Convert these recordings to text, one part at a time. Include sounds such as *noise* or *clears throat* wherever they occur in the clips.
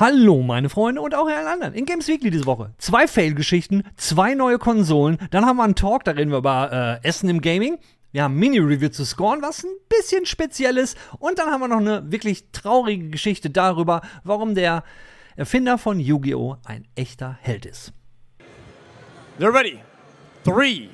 Hallo meine Freunde und auch alle anderen. In Games Weekly diese Woche. Zwei Fail-Geschichten, zwei neue Konsolen, dann haben wir einen Talk, da reden wir über äh, Essen im Gaming. Wir haben Mini-Review zu scoren, was ein bisschen speziell ist. Und dann haben wir noch eine wirklich traurige Geschichte darüber, warum der Erfinder von Yu-Gi-Oh! ein echter Held ist. They're ready. Three,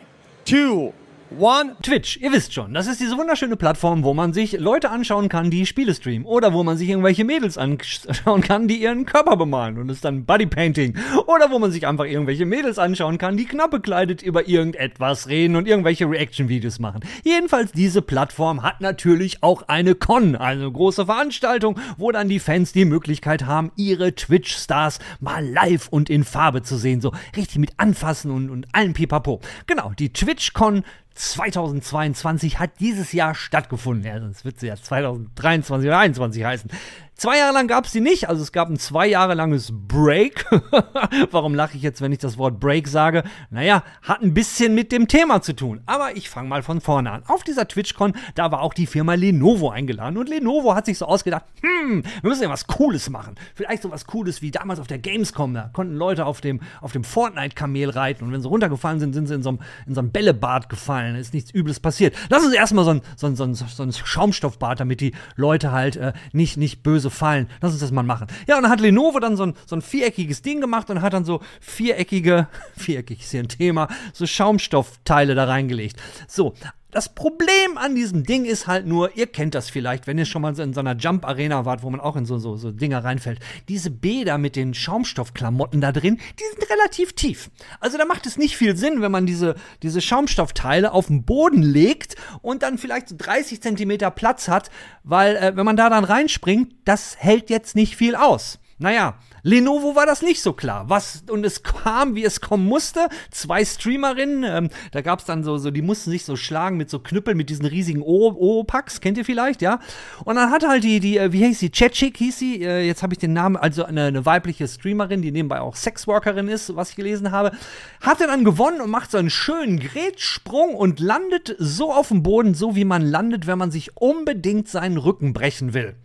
two, One. Twitch, ihr wisst schon, das ist diese wunderschöne Plattform, wo man sich Leute anschauen kann, die Spiele streamen. Oder wo man sich irgendwelche Mädels anschauen kann, die ihren Körper bemalen. Und ist dann Bodypainting. Oder wo man sich einfach irgendwelche Mädels anschauen kann, die knapp bekleidet über irgendetwas reden und irgendwelche Reaction-Videos machen. Jedenfalls, diese Plattform hat natürlich auch eine Con, also große Veranstaltung, wo dann die Fans die Möglichkeit haben, ihre Twitch-Stars mal live und in Farbe zu sehen. So richtig mit anfassen und, und allen Pipapo. Genau, die TwitchCon 2022 hat dieses Jahr stattgefunden. Ja, sonst wird sie ja 2023 oder 2021 heißen. Zwei Jahre lang gab es die nicht, also es gab ein zwei Jahre langes Break. *laughs* Warum lache ich jetzt, wenn ich das Wort Break sage? Naja, hat ein bisschen mit dem Thema zu tun. Aber ich fange mal von vorne an. Auf dieser TwitchCon, da war auch die Firma Lenovo eingeladen. Und Lenovo hat sich so ausgedacht, hm, wir müssen ja was Cooles machen. Vielleicht so was Cooles wie damals auf der Gamescom. Da konnten Leute auf dem, auf dem Fortnite-Kamel reiten. Und wenn sie runtergefallen sind, sind sie in so einem, in so einem Bällebad gefallen. Ist nichts Übles passiert. Lass uns erstmal so ein, so ein, so ein, so ein Schaumstoffbad, damit die Leute halt äh, nicht, nicht böse böse Fallen. Lass uns das mal machen. Ja, und dann hat Lenovo dann so ein, so ein viereckiges Ding gemacht und hat dann so viereckige, *laughs* viereckig ist hier ein Thema, so Schaumstoffteile da reingelegt. So, das Problem an diesem Ding ist halt nur, ihr kennt das vielleicht, wenn ihr schon mal in so einer Jump-Arena wart, wo man auch in so, so, so Dinger reinfällt. Diese Bäder mit den Schaumstoffklamotten da drin, die sind relativ tief. Also da macht es nicht viel Sinn, wenn man diese, diese Schaumstoffteile auf den Boden legt und dann vielleicht so 30 Zentimeter Platz hat, weil äh, wenn man da dann reinspringt, das hält jetzt nicht viel aus. Naja, Lenovo war das nicht so klar. Was, und es kam, wie es kommen musste. Zwei Streamerinnen, ähm, da gab es dann so, so, die mussten sich so schlagen mit so Knüppeln, mit diesen riesigen Oropax, kennt ihr vielleicht, ja? Und dann hat halt die, die, äh, wie hieß sie, Chechik hieß sie, äh, jetzt habe ich den Namen, also eine, eine, weibliche Streamerin, die nebenbei auch Sexworkerin ist, was ich gelesen habe, hatte dann gewonnen und macht so einen schönen Grätsprung und landet so auf dem Boden, so wie man landet, wenn man sich unbedingt seinen Rücken brechen will.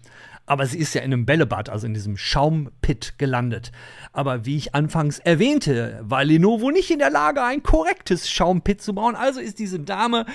Aber sie ist ja in einem Bällebad, also in diesem Schaumpit gelandet. Aber wie ich anfangs erwähnte, war Lenovo nicht in der Lage, ein korrektes Schaumpit zu bauen. Also ist diese Dame.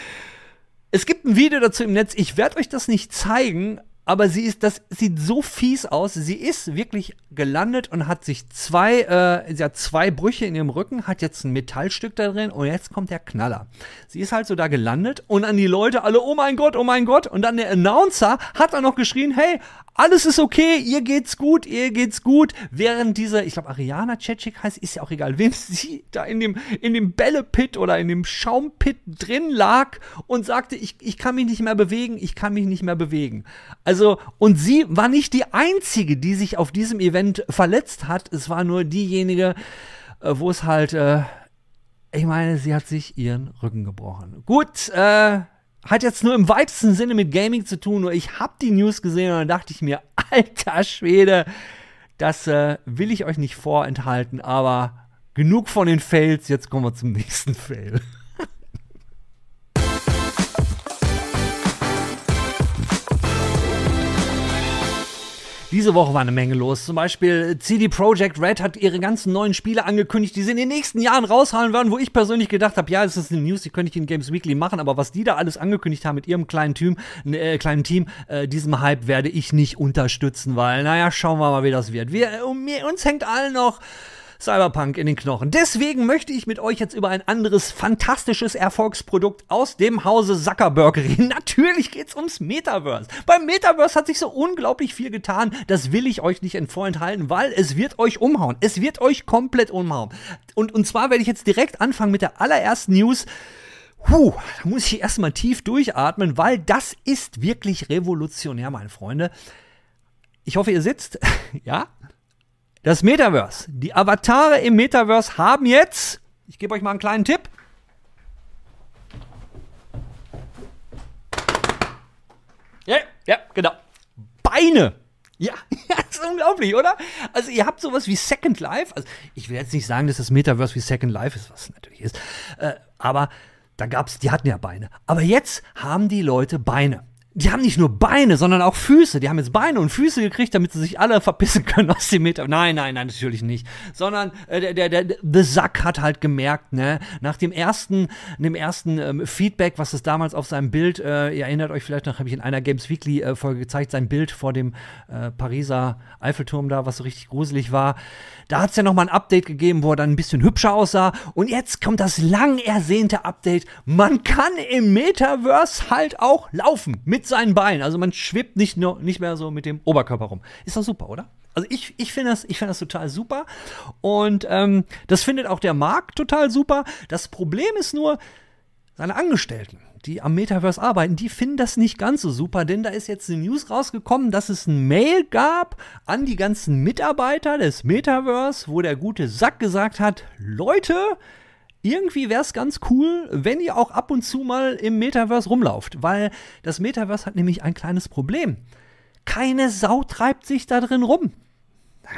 Es gibt ein Video dazu im Netz. Ich werde euch das nicht zeigen, aber sie ist, das sieht so fies aus. Sie ist wirklich gelandet und hat sich zwei, äh, sie hat zwei Brüche in ihrem Rücken, hat jetzt ein Metallstück da drin und jetzt kommt der Knaller. Sie ist halt so da gelandet und an die Leute alle, oh mein Gott, oh mein Gott. Und dann der Announcer hat dann noch geschrien, hey, alles ist okay, ihr geht's gut, ihr geht's gut. Während dieser, ich glaube, Ariana Cecik heißt, ist ja auch egal, wem *laughs* sie da in dem, in dem Bällepit oder in dem Schaumpit drin lag und sagte, ich, ich kann mich nicht mehr bewegen, ich kann mich nicht mehr bewegen. Also, und sie war nicht die einzige, die sich auf diesem Event verletzt hat. Es war nur diejenige, äh, wo es halt, äh, ich meine, sie hat sich ihren Rücken gebrochen. Gut, äh, hat jetzt nur im weitesten Sinne mit Gaming zu tun, nur ich habe die News gesehen und dann dachte ich mir, *laughs* alter Schwede, das äh, will ich euch nicht vorenthalten, aber genug von den Fails, jetzt kommen wir zum nächsten Fail. Diese Woche war eine Menge los. Zum Beispiel CD Projekt Red hat ihre ganzen neuen Spiele angekündigt, die sie in den nächsten Jahren raushauen werden, wo ich persönlich gedacht habe, ja, es ist eine News, die könnte ich in Games Weekly machen, aber was die da alles angekündigt haben mit ihrem kleinen Team, äh, kleinen Team, äh, diesem Hype werde ich nicht unterstützen, weil, naja, schauen wir mal, wie das wird. Wir, um, uns hängt allen noch Cyberpunk in den Knochen. Deswegen möchte ich mit euch jetzt über ein anderes fantastisches Erfolgsprodukt aus dem Hause Zuckerberg reden. *laughs* Natürlich geht's ums Metaverse. Beim Metaverse hat sich so unglaublich viel getan. Das will ich euch nicht vorenthalten, weil es wird euch umhauen. Es wird euch komplett umhauen. Und, und zwar werde ich jetzt direkt anfangen mit der allerersten News. Puh, da muss ich erstmal tief durchatmen, weil das ist wirklich revolutionär, meine Freunde. Ich hoffe, ihr sitzt. *laughs* ja, das Metaverse. Die Avatare im Metaverse haben jetzt, ich gebe euch mal einen kleinen Tipp. Ja, ja, genau. Beine. Ja, *laughs* das ist unglaublich, oder? Also ihr habt sowas wie Second Life. Also ich will jetzt nicht sagen, dass das Metaverse wie Second Life ist, was es natürlich ist. Äh, aber da gab's, die hatten ja Beine. Aber jetzt haben die Leute Beine. Die haben nicht nur Beine, sondern auch Füße. Die haben jetzt Beine und Füße gekriegt, damit sie sich alle *laughs* verpissen können aus dem Meter. Nein, nein, nein, natürlich nicht. Sondern äh, der, der, der The Sack hat halt gemerkt, ne, nach dem ersten, dem ersten ähm, Feedback, was es damals auf seinem Bild, äh, ihr erinnert euch vielleicht noch, habe ich in einer Games Weekly äh, Folge gezeigt, sein Bild vor dem äh, Pariser Eiffelturm da, was so richtig gruselig war. Da hat es ja nochmal ein Update gegeben, wo er dann ein bisschen hübscher aussah. Und jetzt kommt das lang ersehnte Update. Man kann im Metaverse halt auch laufen mit seinen Beinen. Also man schwebt nicht, nur, nicht mehr so mit dem Oberkörper rum. Ist doch super, oder? Also ich, ich finde das, find das total super. Und ähm, das findet auch der Markt total super. Das Problem ist nur, seine Angestellten, die am Metaverse arbeiten, die finden das nicht ganz so super, denn da ist jetzt eine News rausgekommen, dass es ein Mail gab an die ganzen Mitarbeiter des Metaverse, wo der gute Sack gesagt hat, Leute, irgendwie wäre es ganz cool, wenn ihr auch ab und zu mal im Metaverse rumlauft, weil das Metaverse hat nämlich ein kleines Problem. Keine Sau treibt sich da drin rum.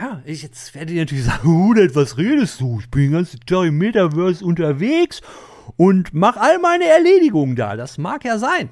Ja, ich, jetzt werde ich natürlich sagen, Hudert, was redest du? Ich bin den ganzen Tag im Metaverse unterwegs und mach all meine Erledigungen da. Das mag ja sein.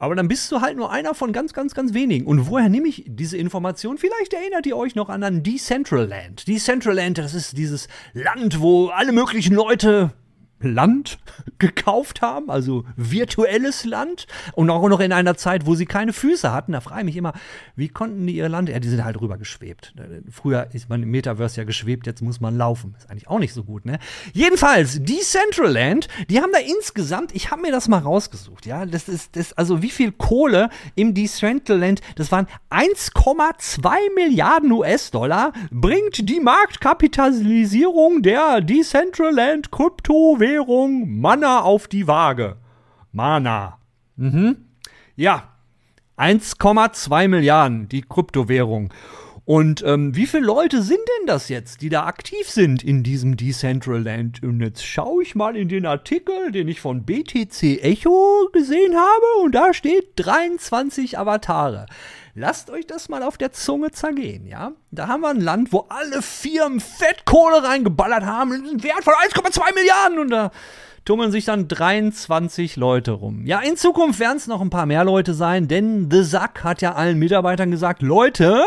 Aber dann bist du halt nur einer von ganz, ganz, ganz wenigen. Und woher nehme ich diese Information? Vielleicht erinnert ihr euch noch an ein Decentraland. Decentraland, das ist dieses Land, wo alle möglichen Leute Land gekauft haben, also virtuelles Land und auch noch in einer Zeit, wo sie keine Füße hatten. Da frage ich mich immer, wie konnten die ihr Land? Ja, die sind halt rüber geschwebt. Früher ist man im Metaverse ja geschwebt, jetzt muss man laufen. Ist eigentlich auch nicht so gut, ne? Jedenfalls, Decentraland, die haben da insgesamt, ich habe mir das mal rausgesucht, ja, das ist, das, also wie viel Kohle im Decentraland, das waren 1,2 Milliarden US-Dollar, bringt die Marktkapitalisierung der Decentraland Kryptowährung Währung Mana auf die Waage. Mana. Mhm. Ja, 1,2 Milliarden, die Kryptowährung. Und ähm, wie viele Leute sind denn das jetzt, die da aktiv sind in diesem Decentraland? Und jetzt schaue ich mal in den Artikel, den ich von BTC Echo gesehen habe, und da steht 23 Avatare. Lasst euch das mal auf der Zunge zergehen, ja? Da haben wir ein Land, wo alle Firmen Fettkohle reingeballert haben, einen Wert von 1,2 Milliarden und da tummeln sich dann 23 Leute rum. Ja, in Zukunft werden es noch ein paar mehr Leute sein, denn The Sack hat ja allen Mitarbeitern gesagt, Leute,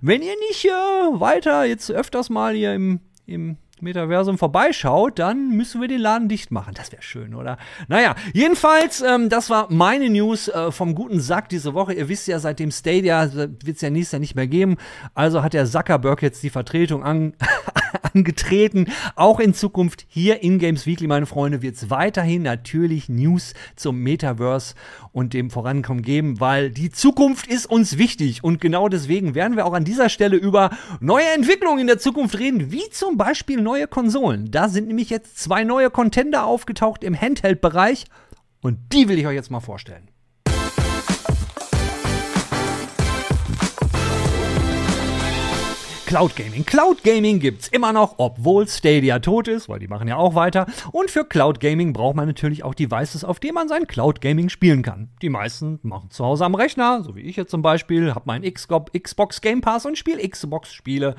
wenn ihr nicht äh, weiter jetzt öfters mal hier im, im Metaversum vorbeischaut, dann müssen wir den Laden dicht machen. Das wäre schön, oder? Naja, jedenfalls, ähm, das war meine News äh, vom guten Sack diese Woche. Ihr wisst ja, seit dem Stadia wird es ja nächstes Jahr nicht mehr geben. Also hat der Zuckerberg jetzt die Vertretung an, *laughs* angetreten. Auch in Zukunft hier in Games Weekly, meine Freunde, wird es weiterhin natürlich News zum Metaverse und dem Vorankommen geben, weil die Zukunft ist uns wichtig. Und genau deswegen werden wir auch an dieser Stelle über neue Entwicklungen in der Zukunft reden, wie zum Beispiel neue Konsolen. Da sind nämlich jetzt zwei neue Contender aufgetaucht im Handheld-Bereich und die will ich euch jetzt mal vorstellen. Cloud Gaming. Cloud Gaming gibt's immer noch, obwohl Stadia tot ist, weil die machen ja auch weiter. Und für Cloud Gaming braucht man natürlich auch Devices, auf denen man sein Cloud Gaming spielen kann. Die meisten machen zu Hause am Rechner, so wie ich jetzt zum Beispiel, habe meinen Xbox Game Pass und spiele Xbox-Spiele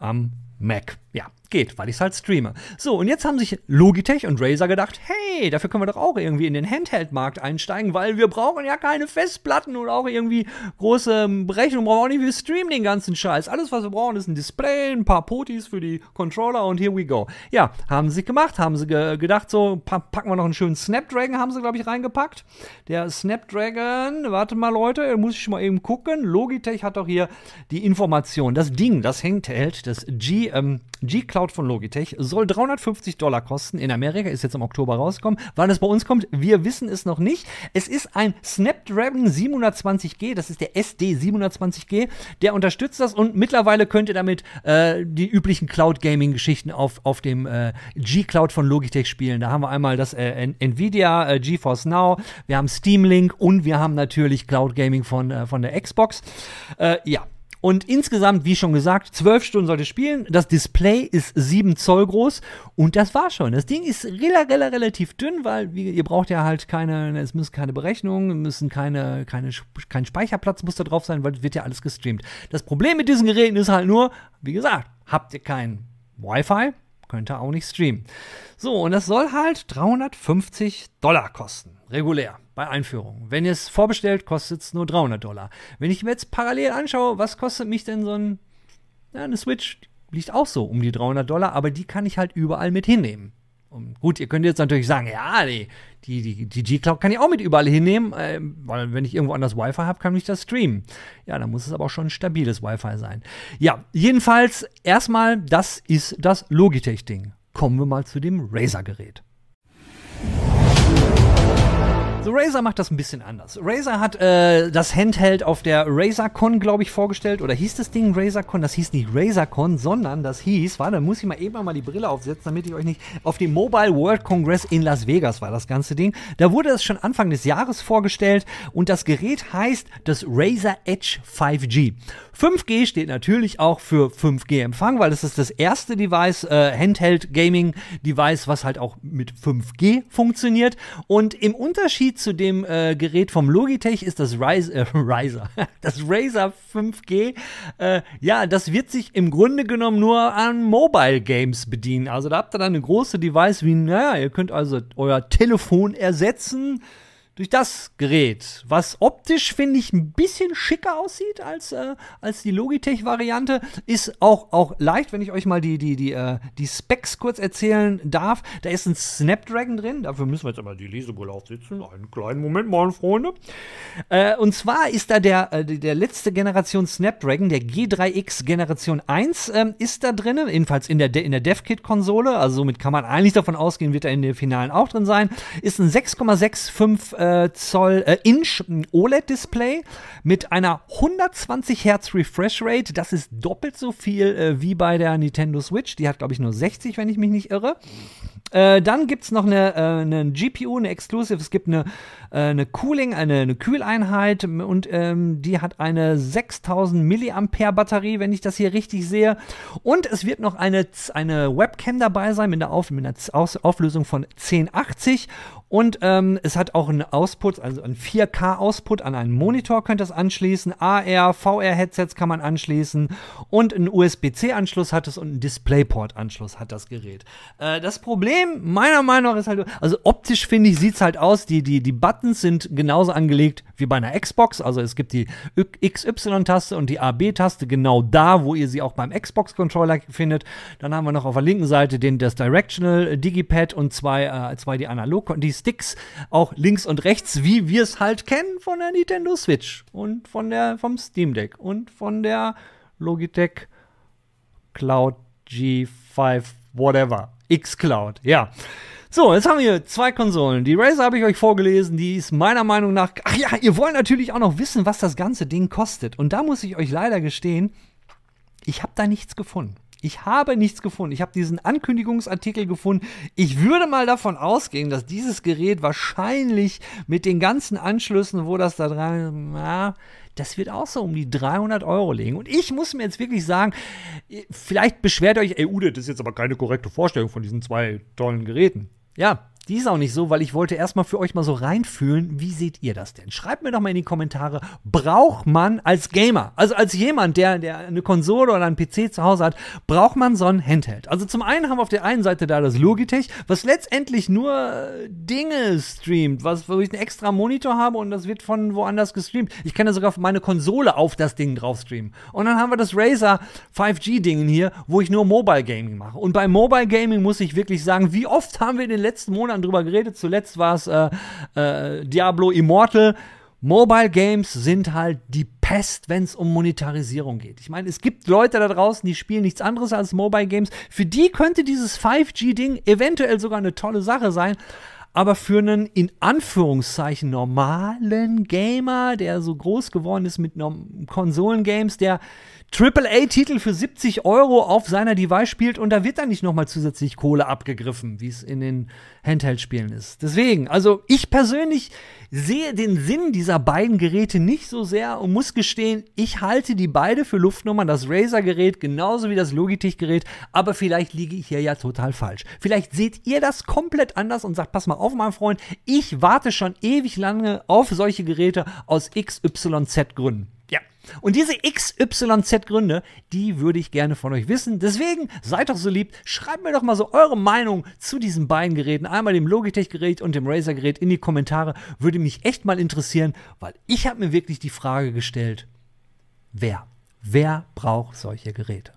am Mac. Ja, geht, weil ich es halt streame. So, und jetzt haben sich Logitech und Razer gedacht, hey, dafür können wir doch auch irgendwie in den Handheld-Markt einsteigen, weil wir brauchen ja keine Festplatten oder auch irgendwie große Berechnungen, brauchen auch nicht, wir streamen den ganzen Scheiß. Alles, was wir brauchen, ist ein Display, ein paar Potis für die Controller und here we go. Ja, haben sie gemacht, haben sie ge gedacht, so, packen wir noch einen schönen Snapdragon, haben sie, glaube ich, reingepackt. Der Snapdragon, warte mal, Leute, muss ich mal eben gucken. Logitech hat doch hier die Information. Das Ding, das Handheld, das G, ähm, G-Cloud Cloud von Logitech soll 350 Dollar kosten. In Amerika ist jetzt im Oktober rausgekommen. Wann es bei uns kommt, wir wissen es noch nicht. Es ist ein Snapdragon 720G, das ist der SD 720G, der unterstützt das und mittlerweile könnt ihr damit äh, die üblichen Cloud Gaming Geschichten auf, auf dem äh, G-Cloud von Logitech spielen. Da haben wir einmal das äh, Nvidia äh, GeForce Now, wir haben Steam Link und wir haben natürlich Cloud Gaming von, äh, von der Xbox. Äh, ja, und insgesamt, wie schon gesagt, zwölf Stunden sollte spielen. Das Display ist sieben Zoll groß und das war schon. Das Ding ist relativ, dünn, weil wie, ihr braucht ja halt keine, es müssen keine Berechnungen, müssen keine, keine, kein Speicherplatz muss da drauf sein, weil es wird ja alles gestreamt. Das Problem mit diesen Geräten ist halt nur, wie gesagt, habt ihr kein Wi-Fi, könnt ihr auch nicht streamen. So, und das soll halt 350 Dollar kosten, regulär, bei Einführung. Wenn ihr es vorbestellt, kostet es nur 300 Dollar. Wenn ich mir jetzt parallel anschaue, was kostet mich denn so ein, ja, eine Switch, liegt auch so um die 300 Dollar, aber die kann ich halt überall mit hinnehmen. Und gut, ihr könnt jetzt natürlich sagen, ja, die, die, die, G-Cloud kann ich auch mit überall hinnehmen, äh, weil wenn ich irgendwo anders Wi-Fi habe, kann ich das streamen. Ja, dann muss es aber auch schon ein stabiles Wi-Fi sein. Ja, jedenfalls erstmal, das ist das Logitech-Ding. Kommen wir mal zu dem Razer-Gerät. So, Razer macht das ein bisschen anders. Razer hat äh, das Handheld auf der RazerCon, glaube ich, vorgestellt. Oder hieß das Ding RazerCon? Das hieß nicht RazerCon, sondern das hieß, warte, muss ich mal eben mal die Brille aufsetzen, damit ich euch nicht. Auf dem Mobile World Congress in Las Vegas war das ganze Ding. Da wurde es schon Anfang des Jahres vorgestellt und das Gerät heißt das Razer Edge 5G. 5G steht natürlich auch für 5G-Empfang, weil es ist das erste Device, äh, Handheld-Gaming-Device, was halt auch mit 5G funktioniert. Und im Unterschied zu dem äh, Gerät vom Logitech ist das Rise, äh, *laughs* Riser, das Razer 5G, äh, ja, das wird sich im Grunde genommen nur an Mobile Games bedienen. Also da habt ihr dann eine große Device wie, naja, ihr könnt also euer Telefon ersetzen durch das Gerät, was optisch, finde ich, ein bisschen schicker aussieht als, äh, als die Logitech-Variante, ist auch, auch leicht, wenn ich euch mal die, die, die, äh, die Specs kurz erzählen darf. Da ist ein Snapdragon drin, dafür müssen wir jetzt aber die Lesebrille aufsetzen. Einen kleinen Moment mal, Freunde. Äh, und zwar ist da der, äh, der letzte Generation Snapdragon, der G3X Generation 1, ähm, ist da drin, jedenfalls in der, De in der DevKit-Konsole, also somit kann man eigentlich davon ausgehen, wird er in der Finalen auch drin sein. Ist ein 6,65 äh, Zoll äh, Inch OLED-Display mit einer 120 Hertz Refresh Rate. Das ist doppelt so viel äh, wie bei der Nintendo Switch. Die hat, glaube ich, nur 60, wenn ich mich nicht irre. Äh, dann gibt es noch eine, äh, eine GPU, eine Exclusive. Es gibt eine, äh, eine Cooling, eine, eine Kühleinheit und ähm, die hat eine 6000 Milliampere Batterie, wenn ich das hier richtig sehe. Und es wird noch eine, eine Webcam dabei sein mit einer, Auf, mit einer Auflösung von 1080 und ähm, es hat auch einen Ausput, also einen 4K-Output an einen Monitor könnt ihr es anschließen. AR, VR-Headsets kann man anschließen. Und einen USB-C-Anschluss hat es und einen DisplayPort-Anschluss hat das Gerät. Äh, das Problem, meiner Meinung nach, ist halt, also optisch finde ich, sieht es halt aus, die, die, die Buttons sind genauso angelegt wie bei einer Xbox. Also es gibt die XY-Taste und die AB-Taste genau da, wo ihr sie auch beim Xbox-Controller findet. Dann haben wir noch auf der linken Seite den, das Directional Digipad und zwei, äh, zwei die Analog, die Sticks auch links und rechts, wie wir es halt kennen von der Nintendo Switch und von der vom Steam Deck und von der Logitech Cloud G5 whatever X Cloud. Ja. So, jetzt haben wir zwei Konsolen. Die Razer habe ich euch vorgelesen, die ist meiner Meinung nach. Ach ja, ihr wollt natürlich auch noch wissen, was das ganze Ding kostet. Und da muss ich euch leider gestehen, ich habe da nichts gefunden. Ich habe nichts gefunden. Ich habe diesen Ankündigungsartikel gefunden. Ich würde mal davon ausgehen, dass dieses Gerät wahrscheinlich mit den ganzen Anschlüssen, wo das da dran, na, das wird auch so um die 300 Euro liegen. Und ich muss mir jetzt wirklich sagen, vielleicht beschwert euch, ey Ude, das ist jetzt aber keine korrekte Vorstellung von diesen zwei tollen Geräten. Ja, die ist auch nicht so, weil ich wollte erstmal für euch mal so reinfühlen, wie seht ihr das denn? Schreibt mir doch mal in die Kommentare, braucht man als Gamer, also als jemand, der, der eine Konsole oder einen PC zu Hause hat, braucht man so ein Handheld? Also zum einen haben wir auf der einen Seite da das Logitech, was letztendlich nur äh, Dinge streamt, was, wo ich einen extra Monitor habe und das wird von woanders gestreamt. Ich kann ja sogar meine Konsole auf das Ding drauf streamen. Und dann haben wir das Razer 5G-Ding hier, wo ich nur Mobile Gaming mache. Und bei Mobile Gaming muss ich wirklich sagen, wie oft haben wir in den letzten Monaten Monaten drüber geredet. Zuletzt war es äh, äh, Diablo Immortal. Mobile Games sind halt die Pest, wenn es um Monetarisierung geht. Ich meine, es gibt Leute da draußen, die spielen nichts anderes als Mobile Games. Für die könnte dieses 5G-Ding eventuell sogar eine tolle Sache sein. Aber für einen in Anführungszeichen normalen Gamer, der so groß geworden ist mit Konsolengames, der AAA-Titel für 70 Euro auf seiner Device spielt und da wird dann nicht nochmal zusätzlich Kohle abgegriffen, wie es in den Handheld-Spielen ist. Deswegen, also ich persönlich sehe den Sinn dieser beiden Geräte nicht so sehr und muss gestehen, ich halte die beide für Luftnummern, das Razer-Gerät genauso wie das Logitech-Gerät, aber vielleicht liege ich hier ja total falsch. Vielleicht seht ihr das komplett anders und sagt, pass mal auf, mein Freund. Ich warte schon ewig lange auf solche Geräte aus XYZ-Gründen. Und diese XYZ-Gründe, die würde ich gerne von euch wissen. Deswegen seid doch so lieb, schreibt mir doch mal so eure Meinung zu diesen beiden Geräten, einmal dem Logitech-Gerät und dem Razer-Gerät in die Kommentare. Würde mich echt mal interessieren, weil ich habe mir wirklich die Frage gestellt, wer? Wer braucht solche Geräte?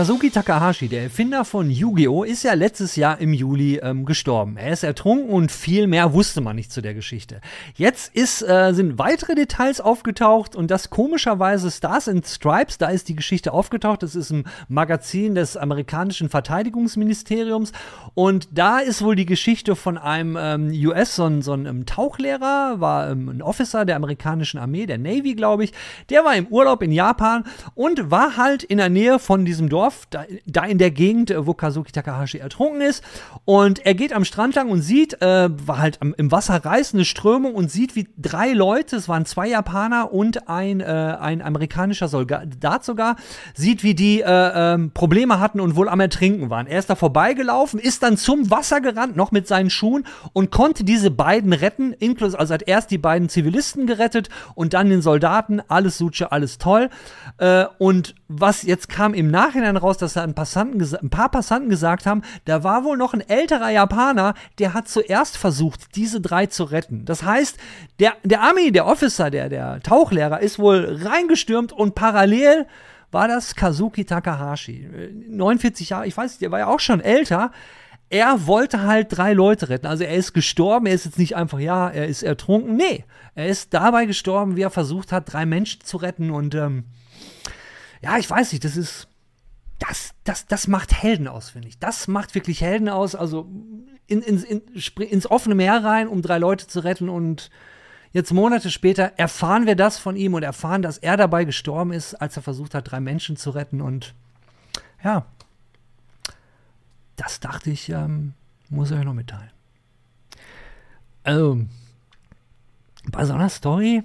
Kazuki Takahashi, der Erfinder von Yu-Gi-Oh!, ist ja letztes Jahr im Juli ähm, gestorben. Er ist ertrunken und viel mehr wusste man nicht zu der Geschichte. Jetzt ist, äh, sind weitere Details aufgetaucht und das komischerweise Stars and Stripes, da ist die Geschichte aufgetaucht. Das ist ein Magazin des amerikanischen Verteidigungsministeriums und da ist wohl die Geschichte von einem ähm, US, so ein, so ein um, Tauchlehrer, war ähm, ein Officer der amerikanischen Armee, der Navy, glaube ich. Der war im Urlaub in Japan und war halt in der Nähe von diesem Dorf Dorf, da, da in der Gegend, äh, wo Kazuki Takahashi ertrunken ist. Und er geht am Strand lang und sieht, äh, war halt am, im Wasser reißende Strömung und sieht, wie drei Leute, es waren zwei Japaner und ein, äh, ein amerikanischer Soldat sogar, sieht, wie die äh, ähm, Probleme hatten und wohl am Ertrinken waren. Er ist da vorbeigelaufen, ist dann zum Wasser gerannt, noch mit seinen Schuhen und konnte diese beiden retten, inklusive, also hat erst die beiden Zivilisten gerettet und dann den Soldaten, alles Suche, alles toll. Äh, und was jetzt kam im Nachhinein raus, dass da ein, ein paar Passanten gesagt haben, da war wohl noch ein älterer Japaner, der hat zuerst versucht, diese drei zu retten. Das heißt, der, der Ami, der Officer, der, der Tauchlehrer, ist wohl reingestürmt und parallel war das Kazuki Takahashi. 49 Jahre, ich weiß, der war ja auch schon älter. Er wollte halt drei Leute retten. Also er ist gestorben, er ist jetzt nicht einfach, ja, er ist ertrunken. Nee, er ist dabei gestorben, wie er versucht hat, drei Menschen zu retten. Und ähm, ja, ich weiß nicht, das ist das, das, das macht Helden aus, finde ich. Das macht wirklich Helden aus. Also in, in, in, ins offene Meer rein, um drei Leute zu retten. Und jetzt Monate später erfahren wir das von ihm und erfahren, dass er dabei gestorben ist, als er versucht hat, drei Menschen zu retten. Und ja, das dachte ich, ähm, muss ich euch noch mitteilen. Also, bei so einer Story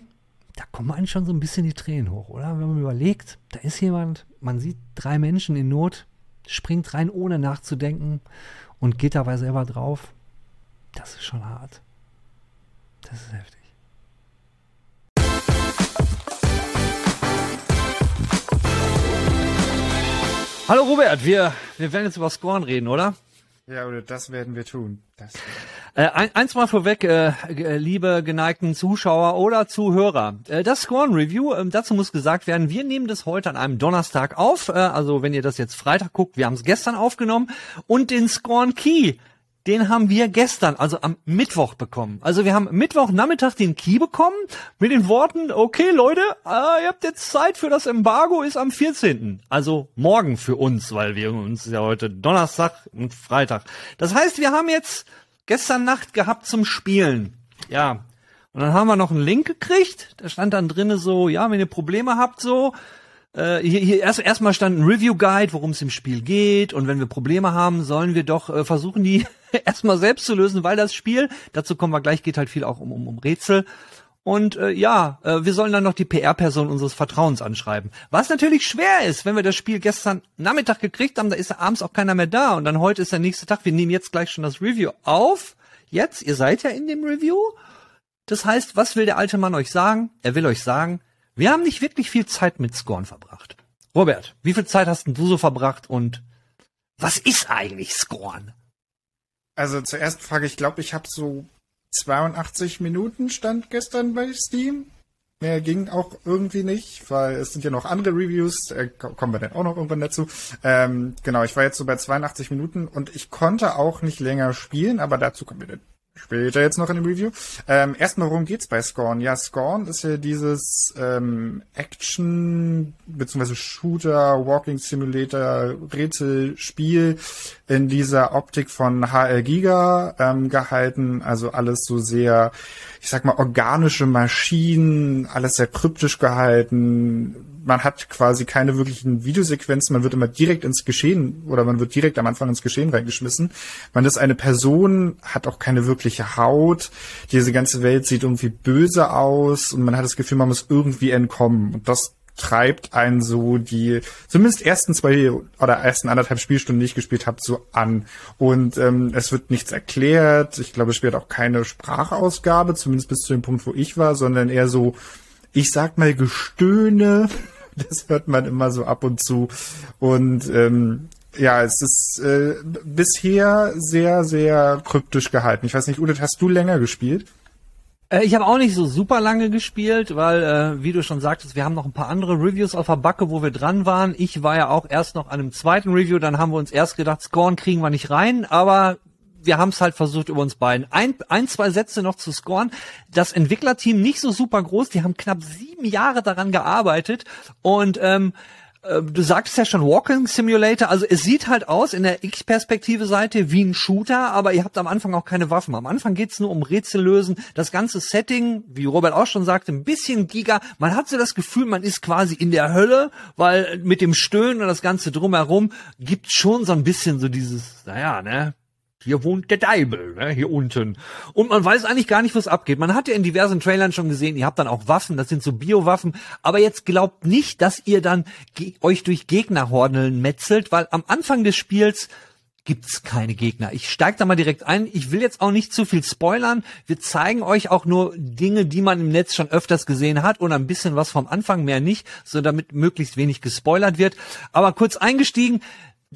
da kommen eigentlich schon so ein bisschen die Tränen hoch, oder? Wenn man überlegt, da ist jemand, man sieht drei Menschen in Not, springt rein, ohne nachzudenken und geht dabei selber drauf. Das ist schon hart. Das ist heftig. Hallo Robert, wir, wir werden jetzt über Scoren reden, oder? Ja, oder das werden wir tun. Äh, ein, eins mal vorweg, äh, äh, liebe geneigten Zuschauer oder Zuhörer. Äh, das Scorn Review, äh, dazu muss gesagt werden, wir nehmen das heute an einem Donnerstag auf. Äh, also wenn ihr das jetzt Freitag guckt, wir haben es gestern aufgenommen. Und den Scorn Key, den haben wir gestern, also am Mittwoch bekommen. Also wir haben Mittwochnachmittag den Key bekommen mit den Worten, okay Leute, äh, ihr habt jetzt Zeit für das Embargo, ist am 14. Also morgen für uns, weil wir uns ja heute Donnerstag und Freitag. Das heißt, wir haben jetzt gestern Nacht gehabt zum Spielen. Ja. Und dann haben wir noch einen Link gekriegt, da stand dann drinnen so, ja, wenn ihr Probleme habt so, äh, hier, hier erst erstmal stand ein Review Guide, worum es im Spiel geht und wenn wir Probleme haben, sollen wir doch äh, versuchen, die *laughs* erstmal selbst zu lösen, weil das Spiel, dazu kommen wir gleich, geht halt viel auch um, um, um Rätsel. Und äh, ja, äh, wir sollen dann noch die PR-Person unseres Vertrauens anschreiben. Was natürlich schwer ist, wenn wir das Spiel gestern Nachmittag gekriegt haben, da ist abends auch keiner mehr da und dann heute ist der nächste Tag. Wir nehmen jetzt gleich schon das Review auf. Jetzt, ihr seid ja in dem Review. Das heißt, was will der alte Mann euch sagen? Er will euch sagen, wir haben nicht wirklich viel Zeit mit Scorn verbracht. Robert, wie viel Zeit hast denn du so verbracht und was ist eigentlich Scorn? Also zuerst frage ich, glaube ich, habe so 82 Minuten stand gestern bei Steam. Mehr ging auch irgendwie nicht, weil es sind ja noch andere Reviews, äh, kommen wir dann auch noch irgendwann dazu. Ähm, genau, ich war jetzt so bei 82 Minuten und ich konnte auch nicht länger spielen, aber dazu kommen wir dann später jetzt noch in dem Review. Ähm, erstmal, worum geht's bei Scorn? Ja, Scorn ist ja dieses ähm, Action- bzw. Shooter, Walking Simulator, Rätselspiel in dieser Optik von HL Giga ähm, gehalten. Also alles so sehr, ich sag mal, organische Maschinen, alles sehr kryptisch gehalten, man hat quasi keine wirklichen Videosequenzen, man wird immer direkt ins Geschehen oder man wird direkt am Anfang ins Geschehen reingeschmissen. Man ist eine Person, hat auch keine wirkliche Haut. Diese ganze Welt sieht irgendwie böse aus und man hat das Gefühl, man muss irgendwie entkommen. Und das treibt einen so die zumindest ersten zwei oder ersten anderthalb Spielstunden, die ich gespielt habe, so an. Und ähm, es wird nichts erklärt. Ich glaube, es wird auch keine Sprachausgabe, zumindest bis zu dem Punkt, wo ich war, sondern eher so, ich sag mal, Gestöhne. *laughs* Das hört man immer so ab und zu. Und ähm, ja, es ist äh, bisher sehr, sehr kryptisch gehalten. Ich weiß nicht, Udit, hast du länger gespielt? Äh, ich habe auch nicht so super lange gespielt, weil, äh, wie du schon sagtest, wir haben noch ein paar andere Reviews auf der Backe, wo wir dran waren. Ich war ja auch erst noch an einem zweiten Review, dann haben wir uns erst gedacht, Scorn kriegen wir nicht rein, aber wir haben es halt versucht über uns beiden. Ein, ein, zwei Sätze noch zu scoren. Das Entwicklerteam nicht so super groß, die haben knapp sieben Jahre daran gearbeitet und ähm, äh, du sagst ja schon Walking Simulator, also es sieht halt aus in der X-Perspektive-Seite wie ein Shooter, aber ihr habt am Anfang auch keine Waffen. Am Anfang geht's nur um Rätsel lösen. Das ganze Setting, wie Robert auch schon sagte, ein bisschen giga. Man hat so das Gefühl, man ist quasi in der Hölle, weil mit dem Stöhnen und das Ganze drumherum gibt schon so ein bisschen so dieses, naja, ne, hier wohnt der Deibel, ne, hier unten. Und man weiß eigentlich gar nicht, was abgeht. Man hat ja in diversen Trailern schon gesehen, ihr habt dann auch Waffen, das sind so Biowaffen. Aber jetzt glaubt nicht, dass ihr dann euch durch Gegnerhordeln metzelt, weil am Anfang des Spiels gibt's keine Gegner. Ich steige da mal direkt ein. Ich will jetzt auch nicht zu viel spoilern. Wir zeigen euch auch nur Dinge, die man im Netz schon öfters gesehen hat und ein bisschen was vom Anfang, mehr nicht, so damit möglichst wenig gespoilert wird. Aber kurz eingestiegen,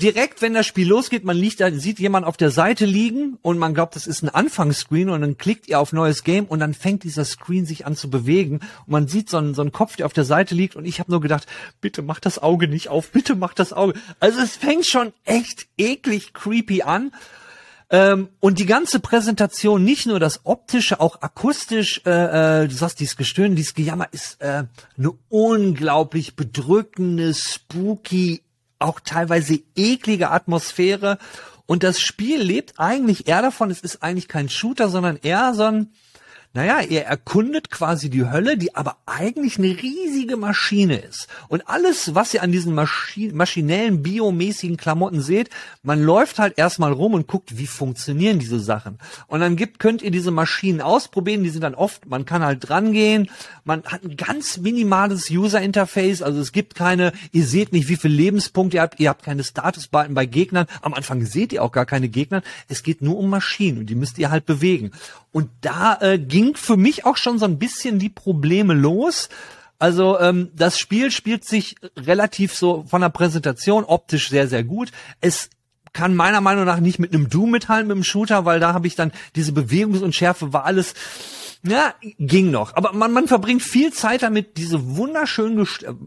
direkt, wenn das Spiel losgeht, man liegt da, sieht jemand auf der Seite liegen und man glaubt, das ist ein Anfangsscreen und dann klickt ihr auf neues Game und dann fängt dieser Screen sich an zu bewegen und man sieht so einen, so einen Kopf, der auf der Seite liegt und ich habe nur gedacht, bitte mach das Auge nicht auf, bitte mach das Auge. Also es fängt schon echt eklig creepy an. Ähm, und die ganze Präsentation, nicht nur das optische, auch akustisch, äh, äh, du sagst, dieses Gestöhn, dieses Gejammer ist äh, eine unglaublich bedrückende, spooky, auch teilweise eklige Atmosphäre. Und das Spiel lebt eigentlich eher davon, es ist eigentlich kein Shooter, sondern eher so ein, naja, er erkundet quasi die Hölle, die aber eigentlich eine riesige Maschine ist. Und alles, was ihr an diesen Maschi maschinellen, biomäßigen Klamotten seht, man läuft halt erstmal rum und guckt, wie funktionieren diese Sachen. Und dann gibt, könnt ihr diese Maschinen ausprobieren, die sind dann oft, man kann halt drangehen, man hat ein ganz minimales User-Interface, also es gibt keine, ihr seht nicht, wie viele Lebenspunkte ihr habt, ihr habt keine Statusbalken bei Gegnern, am Anfang seht ihr auch gar keine Gegner, es geht nur um Maschinen und die müsst ihr halt bewegen. Und da äh, ging für mich auch schon so ein bisschen die Probleme los. Also ähm, das Spiel spielt sich relativ so von der Präsentation optisch sehr, sehr gut. Es kann meiner Meinung nach nicht mit einem Doom mithalten, mit einem Shooter, weil da habe ich dann diese Bewegungsunschärfe war alles, ja, ging noch. Aber man, man verbringt viel Zeit damit, diese wunderschön, äh,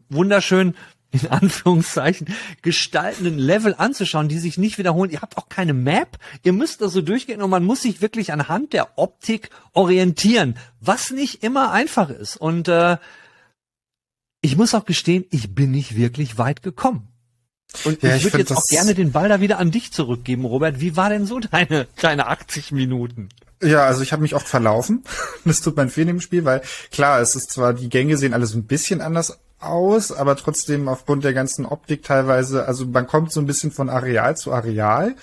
wunderschön in Anführungszeichen gestaltenden Level anzuschauen, die sich nicht wiederholen. Ihr habt auch keine Map. Ihr müsst da so durchgehen und man muss sich wirklich anhand der Optik orientieren, was nicht immer einfach ist. Und äh, ich muss auch gestehen, ich bin nicht wirklich weit gekommen. Und ja, ich, ich würde jetzt auch gerne den Ball da wieder an dich zurückgeben, Robert. Wie war denn so deine, deine 80 Minuten? Ja, also ich habe mich oft verlaufen. *laughs* Das tut man viel im Spiel, weil klar, es ist zwar, die Gänge sehen alle so ein bisschen anders aus, aber trotzdem aufgrund der ganzen Optik teilweise, also man kommt so ein bisschen von Areal zu Areal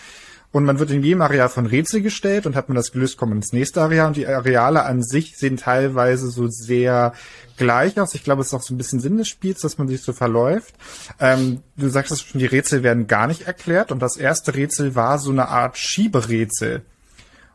und man wird in jedem Areal von Rätsel gestellt und hat man das gelöst, kommt man ins nächste Areal und die Areale an sich sehen teilweise so sehr gleich aus. Ich glaube, es ist auch so ein bisschen Sinn des Spiels, dass man sich so verläuft. Ähm, du sagst es schon, die Rätsel werden gar nicht erklärt und das erste Rätsel war so eine Art Schieberätsel.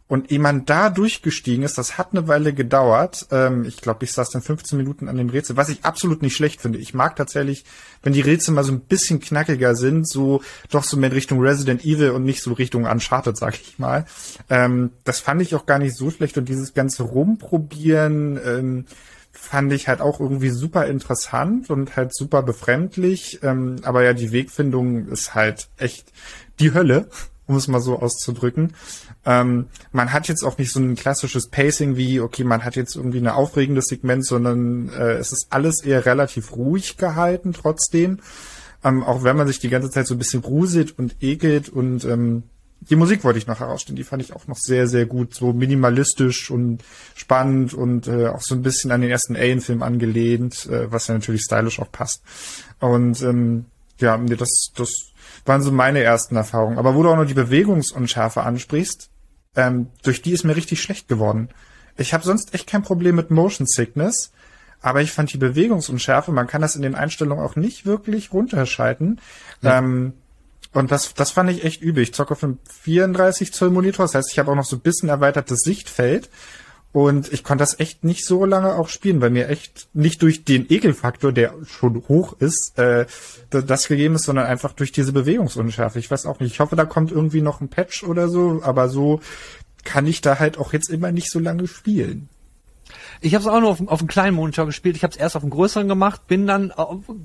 Und ehe man da durchgestiegen ist, das hat eine Weile gedauert. Ähm, ich glaube, ich saß dann 15 Minuten an dem Rätsel, was ich absolut nicht schlecht finde. Ich mag tatsächlich, wenn die Rätsel mal so ein bisschen knackiger sind, so doch so mehr in Richtung Resident Evil und nicht so Richtung Uncharted, sag ich mal. Ähm, das fand ich auch gar nicht so schlecht und dieses ganze Rumprobieren ähm, fand ich halt auch irgendwie super interessant und halt super befremdlich. Ähm, aber ja, die Wegfindung ist halt echt die Hölle um es mal so auszudrücken. Ähm, man hat jetzt auch nicht so ein klassisches Pacing wie, okay, man hat jetzt irgendwie ein aufregendes Segment, sondern äh, es ist alles eher relativ ruhig gehalten trotzdem. Ähm, auch wenn man sich die ganze Zeit so ein bisschen gruselt und ekelt und ähm, die Musik wollte ich noch herausstellen, die fand ich auch noch sehr, sehr gut, so minimalistisch und spannend und äh, auch so ein bisschen an den ersten Alien-Film angelehnt, äh, was ja natürlich stylisch auch passt. Und ähm, ja, das, das waren so meine ersten Erfahrungen. Aber wo du auch noch die Bewegungsunschärfe ansprichst, ähm, durch die ist mir richtig schlecht geworden. Ich habe sonst echt kein Problem mit Motion Sickness, aber ich fand die Bewegungsunschärfe, man kann das in den Einstellungen auch nicht wirklich runterschalten. Ja. Ähm, und das, das fand ich echt übel. Ich zocke auf einem 34 Zoll Monitor, das heißt, ich habe auch noch so ein bisschen erweitertes Sichtfeld. Und ich konnte das echt nicht so lange auch spielen, weil mir echt nicht durch den Ekelfaktor, der schon hoch ist, äh, das gegeben ist, sondern einfach durch diese Bewegungsunschärfe. Ich weiß auch nicht. Ich hoffe, da kommt irgendwie noch ein Patch oder so, aber so kann ich da halt auch jetzt immer nicht so lange spielen. Ich habe es auch nur auf, auf einem kleinen Monitor gespielt. Ich habe es erst auf einem größeren gemacht, bin dann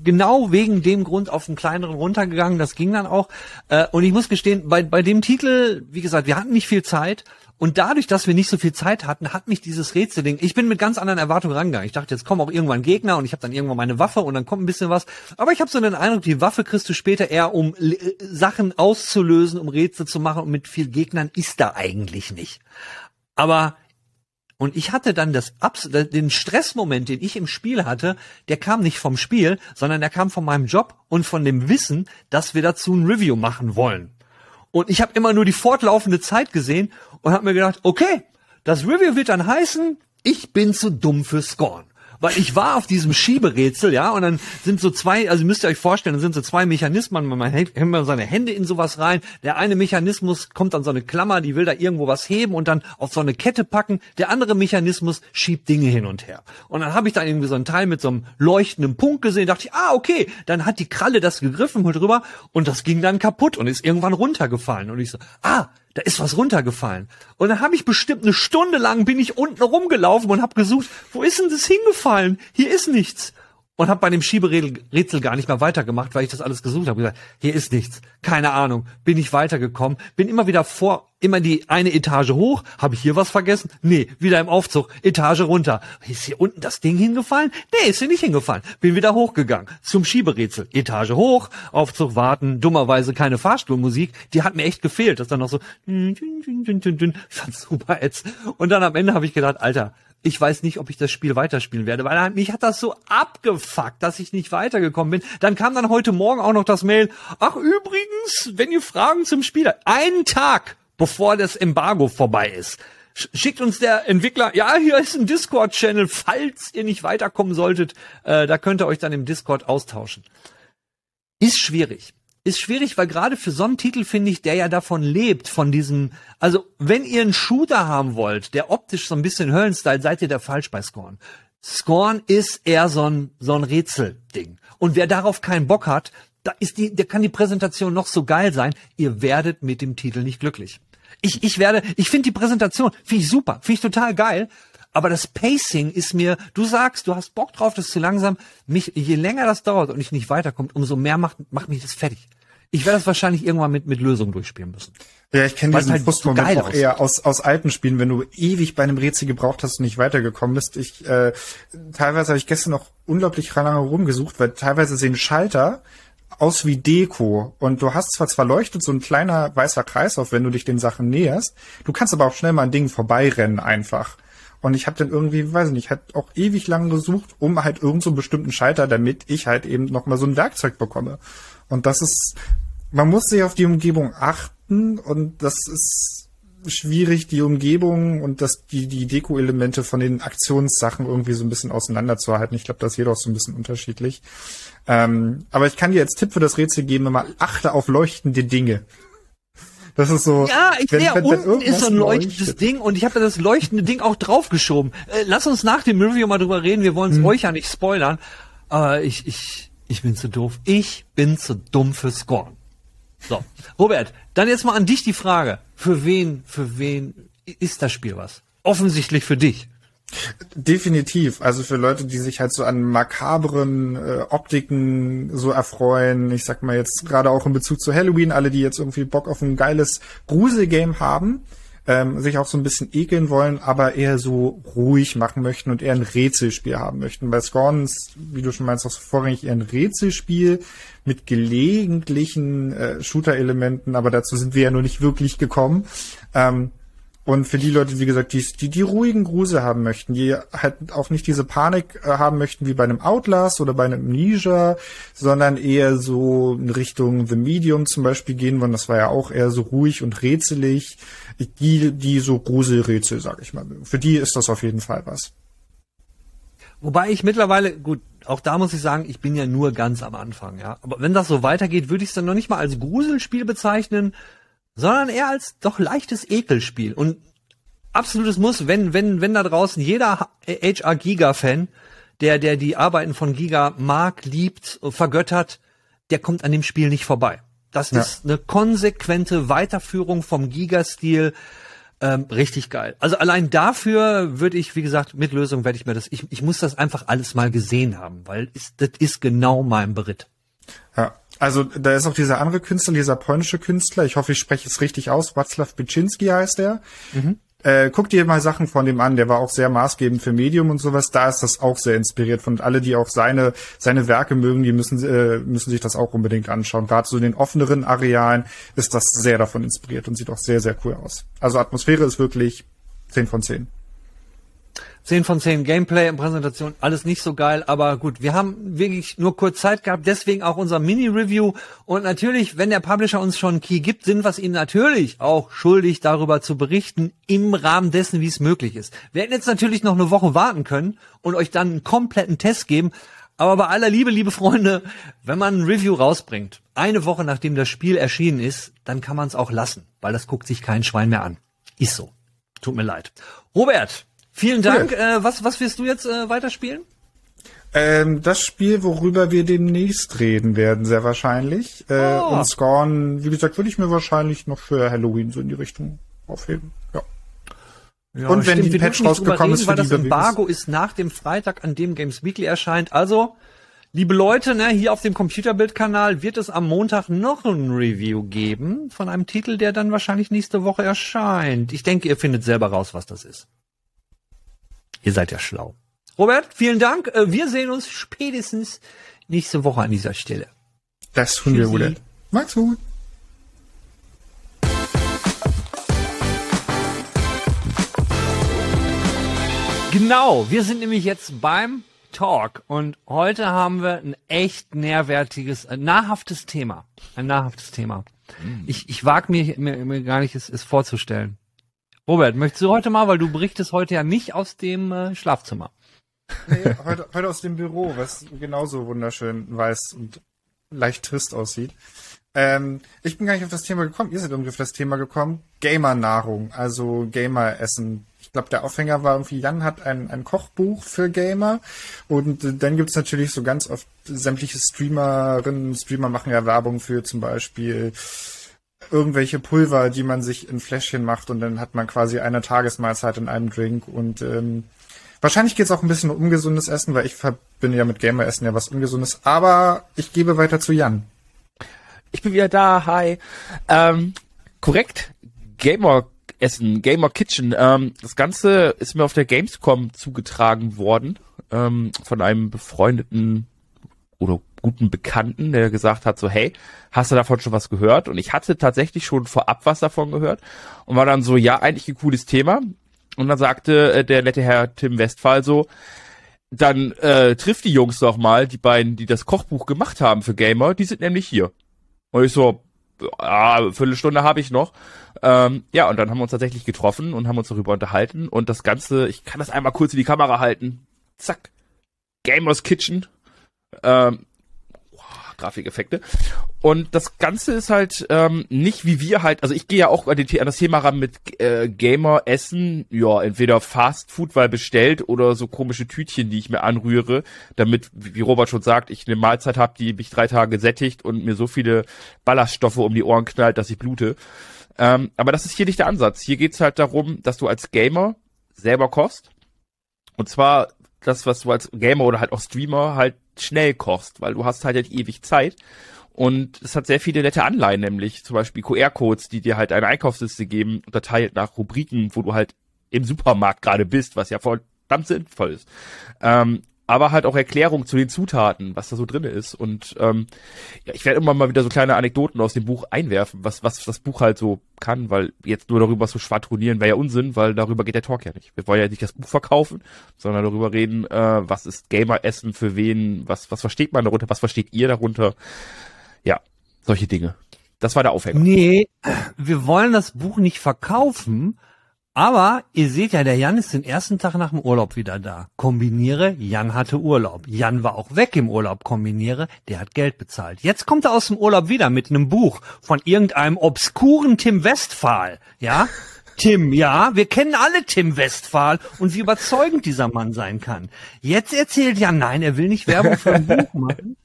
genau wegen dem Grund auf einen kleineren runtergegangen. Das ging dann auch. Äh, und ich muss gestehen, bei, bei dem Titel, wie gesagt, wir hatten nicht viel Zeit und dadurch, dass wir nicht so viel Zeit hatten, hat mich dieses Rätselding, ich bin mit ganz anderen Erwartungen rangegangen. Ich dachte, jetzt kommen auch irgendwann Gegner und ich habe dann irgendwann meine Waffe und dann kommt ein bisschen was. Aber ich habe so den Eindruck, die Waffe kriegst du später eher, um äh, Sachen auszulösen, um Rätsel zu machen und mit viel Gegnern ist da eigentlich nicht. Aber und ich hatte dann das Abs den Stressmoment, den ich im Spiel hatte, der kam nicht vom Spiel, sondern der kam von meinem Job und von dem Wissen, dass wir dazu ein Review machen wollen. Und ich habe immer nur die fortlaufende Zeit gesehen und habe mir gedacht, okay, das Review wird dann heißen, ich bin zu dumm für Scorn weil ich war auf diesem Schieberätsel, ja, und dann sind so zwei, also müsst ihr euch vorstellen, dann sind so zwei Mechanismen, man hängt man seine Hände in sowas rein, der eine Mechanismus kommt an so eine Klammer, die will da irgendwo was heben und dann auf so eine Kette packen, der andere Mechanismus schiebt Dinge hin und her. Und dann habe ich da irgendwie so ein Teil mit so einem leuchtenden Punkt gesehen, dachte ich, ah, okay, dann hat die Kralle das gegriffen und drüber und das ging dann kaputt und ist irgendwann runtergefallen. Und ich so, ah, da ist was runtergefallen. Und dann habe ich bestimmt eine Stunde lang bin ich unten rumgelaufen und habe gesucht, wo ist denn das hingefallen? Hier ist nichts und habe bei dem Schieberätsel gar nicht mehr weitergemacht, weil ich das alles gesucht habe. Gesagt, hier ist nichts, keine Ahnung, bin ich weitergekommen, bin immer wieder vor, immer die eine Etage hoch, habe ich hier was vergessen? Nee, wieder im Aufzug, Etage runter. Ist hier unten das Ding hingefallen? Nee, ist hier nicht hingefallen. Bin wieder hochgegangen zum Schieberätsel, Etage hoch, Aufzug warten, dummerweise keine Fahrstuhlmusik, die hat mir echt gefehlt, das dann noch so, fand's super jetzt. Und dann am Ende habe ich gedacht, Alter, ich weiß nicht, ob ich das Spiel weiterspielen werde, weil mich hat das so abgefuckt, dass ich nicht weitergekommen bin. Dann kam dann heute Morgen auch noch das Mail, ach übrigens, wenn ihr Fragen zum Spiel habt, einen Tag bevor das Embargo vorbei ist, schickt uns der Entwickler, ja, hier ist ein Discord-Channel, falls ihr nicht weiterkommen solltet, äh, da könnt ihr euch dann im Discord austauschen. Ist schwierig ist schwierig, weil gerade für so einen Titel finde ich, der ja davon lebt, von diesem, also wenn ihr einen Shooter haben wollt, der optisch so ein bisschen Höllenstyle, seid ihr da falsch bei Scorn. Scorn ist eher so ein, so ein Rätselding. Und wer darauf keinen Bock hat, da ist die, der kann die Präsentation noch so geil sein, ihr werdet mit dem Titel nicht glücklich. Ich, ich werde, ich finde die Präsentation, finde ich super, finde ich total geil, aber das Pacing ist mir, du sagst, du hast Bock drauf, das ist zu langsam. Mich, je länger das dauert und ich nicht weiterkomme, umso mehr macht, macht mich das fertig. Ich werde das wahrscheinlich irgendwann mit, mit Lösungen durchspielen müssen. Ja, ich kenne diesen halt Frustmoment so auch eher aus, aus alten Spielen, wenn du ewig bei einem Rätsel gebraucht hast und nicht weitergekommen bist. Ich, äh, teilweise habe ich gestern noch unglaublich lange rumgesucht, weil teilweise sehen Schalter aus wie Deko und du hast zwar zwar leuchtet so ein kleiner weißer Kreis auf, wenn du dich den Sachen näherst, du kannst aber auch schnell mal ein Ding vorbeirennen einfach. Und ich habe dann irgendwie, weiß ich nicht, halt auch ewig lang gesucht, um halt irgend so einen bestimmten Schalter, damit ich halt eben noch mal so ein Werkzeug bekomme. Und das ist, man muss sich auf die Umgebung achten und das ist schwierig, die Umgebung und das, die, die Deko-Elemente von den Aktionssachen irgendwie so ein bisschen auseinanderzuhalten. Ich glaube, das ist jeder auch so ein bisschen unterschiedlich. Ähm, aber ich kann dir als Tipp für das Rätsel geben, immer achte auf leuchtende Dinge. Das ist so. Ja, ich sehe, unten ist so ein leuchtendes leuchtet. Ding und ich habe da das leuchtende Ding auch draufgeschoben. Äh, lass uns nach dem Review mal drüber reden. Wir wollen es hm. euch ja nicht spoilern. Aber ich, ich, ich bin zu doof. Ich bin zu dumm für Scorn. So. Robert, dann jetzt mal an dich die Frage. Für wen, für wen ist das Spiel was? Offensichtlich für dich. Definitiv. Also für Leute, die sich halt so an makabren äh, Optiken so erfreuen. Ich sag mal jetzt gerade auch in Bezug zu Halloween, alle, die jetzt irgendwie Bock auf ein geiles Gruselgame haben ähm, sich auch so ein bisschen ekeln wollen, aber eher so ruhig machen möchten und eher ein Rätselspiel haben möchten. Bei Scorn ist, wie du schon meinst, auch so vorrangig eher ein Rätselspiel mit gelegentlichen äh, Shooter-Elementen, aber dazu sind wir ja noch nicht wirklich gekommen. Ähm, und für die Leute, wie gesagt, die, die, die ruhigen Grusel haben möchten, die halt auch nicht diese Panik äh, haben möchten wie bei einem Outlast oder bei einem Amnesia, sondern eher so in Richtung The Medium zum Beispiel gehen wollen. Das war ja auch eher so ruhig und rätselig. Die, die so Gruselrätsel, sag ich mal. Für die ist das auf jeden Fall was. Wobei ich mittlerweile, gut, auch da muss ich sagen, ich bin ja nur ganz am Anfang, ja. Aber wenn das so weitergeht, würde ich es dann noch nicht mal als Gruselspiel bezeichnen, sondern eher als doch leichtes Ekelspiel. Und absolutes Muss, wenn, wenn, wenn da draußen jeder HR Giga Fan, der, der die Arbeiten von Giga mag, liebt, vergöttert, der kommt an dem Spiel nicht vorbei. Das ja. ist eine konsequente Weiterführung vom Giga-Stil. Ähm, richtig geil. Also allein dafür würde ich, wie gesagt, mit Lösung werde ich mir das, ich, ich muss das einfach alles mal gesehen haben, weil ist, das ist genau mein Beritt. Also da ist auch dieser andere Künstler, dieser polnische Künstler, ich hoffe, ich spreche es richtig aus, Wacław Biczynski heißt er. Mhm. Äh, guck dir mal Sachen von dem an, der war auch sehr maßgebend für Medium und sowas. Da ist das auch sehr inspiriert von alle, die auch seine seine Werke mögen, die müssen äh, müssen sich das auch unbedingt anschauen. Gerade so in den offeneren Arealen ist das sehr davon inspiriert und sieht auch sehr sehr cool aus. Also Atmosphäre ist wirklich 10 von 10. 10 von 10 Gameplay und Präsentation, alles nicht so geil, aber gut, wir haben wirklich nur kurz Zeit gehabt, deswegen auch unser Mini-Review und natürlich, wenn der Publisher uns schon Key gibt, sind wir es ihnen natürlich auch schuldig, darüber zu berichten, im Rahmen dessen, wie es möglich ist. Wir hätten jetzt natürlich noch eine Woche warten können und euch dann einen kompletten Test geben, aber bei aller Liebe, liebe Freunde, wenn man ein Review rausbringt, eine Woche nachdem das Spiel erschienen ist, dann kann man es auch lassen, weil das guckt sich kein Schwein mehr an. Ist so. Tut mir leid. Robert, Vielen Dank. Ja. Äh, was, was wirst du jetzt äh, weiterspielen? Ähm, das Spiel, worüber wir demnächst reden werden, sehr wahrscheinlich. Äh, oh. Und Scorn, wie gesagt, würde ich mir wahrscheinlich noch für Halloween so in die Richtung aufheben. Ja. Ja, und wenn stimmt, die Patch rausgekommen ist, für weil das Embargo ist nach dem Freitag, an dem Games Weekly erscheint. Also, liebe Leute, ne, hier auf dem Computerbildkanal wird es am Montag noch ein Review geben von einem Titel, der dann wahrscheinlich nächste Woche erscheint. Ich denke, ihr findet selber raus, was das ist. Ihr seid ja schlau. Robert, vielen Dank. Äh, wir sehen uns spätestens nächste Woche an dieser Stelle. Das tun wir, Bruder. Macht's gut. Genau, wir sind nämlich jetzt beim Talk und heute haben wir ein echt nährwertiges, ein nahrhaftes Thema. Ein nahrhaftes Thema. Mm. Ich, ich wage mir, mir, mir gar nicht, es, es vorzustellen. Robert, möchtest du heute mal, weil du berichtest heute ja nicht aus dem äh, Schlafzimmer. Nee, heute, heute aus dem Büro, was genauso wunderschön weiß und leicht trist aussieht. Ähm, ich bin gar nicht auf das Thema gekommen. Ihr seid irgendwie auf das Thema gekommen. Gamer-Nahrung, also Gamer-Essen. Ich glaube, der Aufhänger war irgendwie, Jan hat ein, ein Kochbuch für Gamer. Und äh, dann gibt's natürlich so ganz oft sämtliche Streamerinnen, Streamer machen ja Werbung für zum Beispiel irgendwelche Pulver, die man sich in Fläschchen macht und dann hat man quasi eine Tagesmahlzeit in einem Drink und ähm, wahrscheinlich geht's auch ein bisschen um ungesundes Essen, weil ich verbinde ja mit Gamer-Essen ja was Ungesundes, aber ich gebe weiter zu Jan. Ich bin wieder da, hi. Ähm, korrekt, Gamer-Essen, Gamer-Kitchen. Ähm, das Ganze ist mir auf der Gamescom zugetragen worden ähm, von einem befreundeten oder guten Bekannten, der gesagt hat, so, hey, hast du davon schon was gehört? Und ich hatte tatsächlich schon vorab was davon gehört und war dann so, ja, eigentlich ein cooles Thema. Und dann sagte äh, der nette Herr Tim Westphal so, dann äh, trifft die Jungs doch mal, die beiden, die das Kochbuch gemacht haben für Gamer, die sind nämlich hier. Und ich so, ah, Viertelstunde habe ich noch. Ähm, ja, und dann haben wir uns tatsächlich getroffen und haben uns darüber unterhalten. Und das Ganze, ich kann das einmal kurz in die Kamera halten. Zack. Gamers Kitchen. Ähm, Grafikeffekte. Und das Ganze ist halt ähm, nicht wie wir halt, also ich gehe ja auch an, den, an das Thema ran mit äh, Gamer essen, ja, entweder Fast Food, weil bestellt oder so komische Tütchen, die ich mir anrühre, damit, wie Robert schon sagt, ich eine Mahlzeit habe, die mich drei Tage sättigt und mir so viele Ballaststoffe um die Ohren knallt, dass ich blute. Ähm, aber das ist hier nicht der Ansatz. Hier geht's halt darum, dass du als Gamer selber kochst. Und zwar das, was du als Gamer oder halt auch Streamer halt schnell kochst, weil du hast halt nicht ewig Zeit. Und es hat sehr viele nette Anleihen, nämlich zum Beispiel QR-Codes, die dir halt eine Einkaufsliste geben, unterteilt nach Rubriken, wo du halt im Supermarkt gerade bist, was ja verdammt sinnvoll ist. Ähm, aber halt auch Erklärung zu den Zutaten, was da so drin ist. Und ähm, ja, ich werde immer mal wieder so kleine Anekdoten aus dem Buch einwerfen, was, was das Buch halt so kann, weil jetzt nur darüber zu schwadronieren wäre ja Unsinn, weil darüber geht der Talk ja nicht. Wir wollen ja nicht das Buch verkaufen, sondern darüber reden, äh, was ist Gamer-Essen für wen, was, was versteht man darunter, was versteht ihr darunter. Ja, solche Dinge. Das war der Aufhänger. Nee, wir wollen das Buch nicht verkaufen, Aber ihr seht ja, der Jan ist den ersten Tag nach dem Urlaub wieder da. Kombiniere, Jan hatte Urlaub. Jan war auch weg im Urlaub. Kombiniere, der hat Geld bezahlt. Jetzt kommt er aus dem Urlaub wieder mit einem Buch von irgendeinem obskuren Tim Westphal. Ja? *laughs* Tim, ja, wir kennen alle Tim Westphal und wie überzeugend dieser Mann sein kann. Jetzt erzählt Jan, nein, er will nicht Werbung für ein Buch *laughs* machen.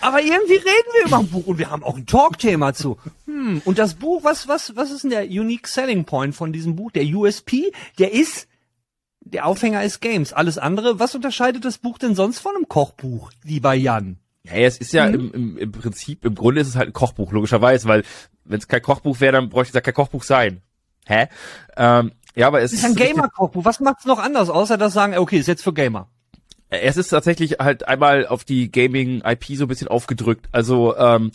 Aber irgendwie reden wir über ein Buch und wir haben auch ein Talkthema zu. Hm, und das Buch, was, was, was ist denn der Unique Selling Point von diesem Buch? Der USP, der ist, der Aufhänger ist Games. Alles andere, was unterscheidet das Buch denn sonst von einem Kochbuch, lieber Jan? Ja, es ist ja im, im, im Prinzip, im Grunde ist es halt ein Kochbuch, logischerweise, weil wenn es kein Kochbuch wäre, dann bräuchte es ja kein Kochbuch sein. Hä? Ähm, ja, aber es Es ist ein Gamer-Kochbuch. Was macht's noch anders, außer das sagen, okay, ist jetzt für Gamer? Es ist tatsächlich halt einmal auf die Gaming-IP so ein bisschen aufgedrückt. Also ähm,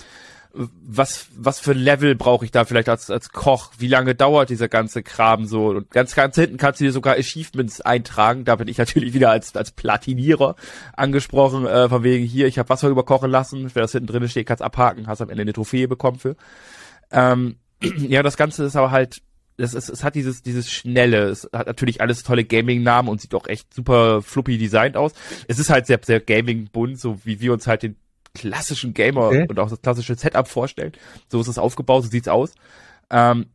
was was für Level brauche ich da vielleicht als als Koch? Wie lange dauert dieser ganze Kram so? Und ganz ganz hinten kannst du dir sogar Achievements eintragen. Da bin ich *laughs* natürlich wieder als als Platinierer angesprochen, äh, von wegen hier, ich habe Wasser überkochen lassen. Wer das hinten drin steht, kannst abhaken, hast am Ende eine Trophäe bekommen für. Ähm, *clears throat* ja, das Ganze ist aber halt es, es, es hat dieses, dieses Schnelle, es hat natürlich alles tolle Gaming-Namen und sieht auch echt super fluppy designt aus. Es ist halt sehr, sehr Gaming-bunt, so wie wir uns halt den klassischen Gamer Okay. und auch das klassische Setup vorstellen. So ist es aufgebaut, so sieht's aus. Ähm,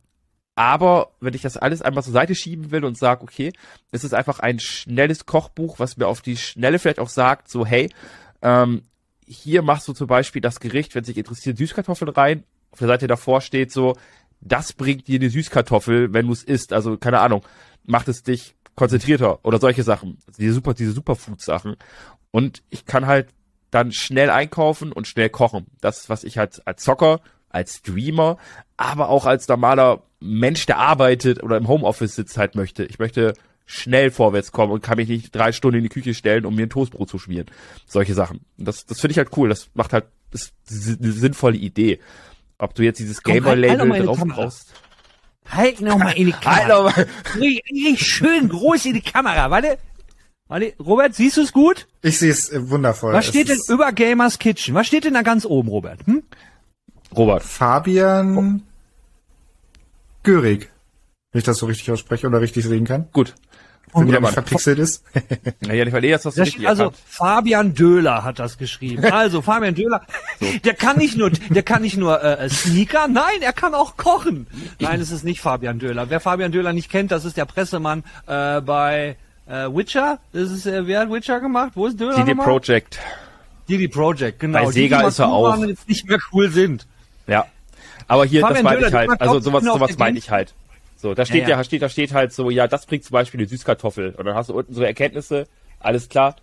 aber wenn ich das alles einmal zur Seite schieben will und sage, okay, es ist einfach ein schnelles Kochbuch, was mir auf die Schnelle vielleicht auch sagt, so hey, ähm, hier machst du zum Beispiel das Gericht, wenn sich interessiert, Süßkartoffeln rein. Auf der Seite davor steht so, das bringt dir eine Süßkartoffel, wenn du es isst. Also keine Ahnung, macht es dich konzentrierter oder solche Sachen. Also diese super, diese Superfood-Sachen. Und ich kann halt dann schnell einkaufen und schnell kochen. Das ist, was ich halt als Zocker, als Streamer, aber auch als normaler Mensch, der arbeitet oder im Homeoffice sitzt halt möchte. Ich möchte schnell vorwärts kommen und kann mich nicht drei Stunden in die Küche stellen, um mir ein Toastbrot zu schmieren. Solche Sachen. Und Das, das finde ich halt cool. Das macht halt, das ist eine sinnvolle Idee. Ob du jetzt dieses halt- halt Gamer-Label die drauf Kamera. brauchst. Halt noch mal in die *laughs* Kamera. Halt doch mal. Richtig, schön groß in die Kamera. Warte. Warte, Robert, siehst du es gut? Ich sehe es äh, wundervoll. Was Es steht denn ist über Gamers Kitchen? Was steht denn da ganz oben, Robert? Hm? Robert. Fabian Görig. Wenn ich das so richtig ausspreche oder richtig sehen kann. Gut. Wenn der Mann. nicht verpixelt ist. *laughs* Naja, ich dass das steht also erkannt. Fabian Döhler hat das geschrieben. *laughs* Also Fabian Döhler, der kann nicht nur, der kann nicht nur äh, Sneaker, nein, er kann auch kochen. Nein, es ist nicht Fabian Döhler. Wer Fabian Döhler nicht kennt, das ist der Pressemann äh, bei äh, Witcher. Das ist äh, wer hat Witcher gemacht? Wo ist Döhler CD nochmal? Projekt. CD Projekt, genau. Bei Die, Sega die mal ist er auch. und jetzt nicht mehr cool sind. Ja. Aber hier, Fabian das meine ich halt. Also sowas, genau sowas meine ich halt. So, da steht Ja, ja, ja. steht, da steht halt so, ja, das bringt zum Beispiel eine Süßkartoffel. Und dann hast du unten so Erkenntnisse, alles klar.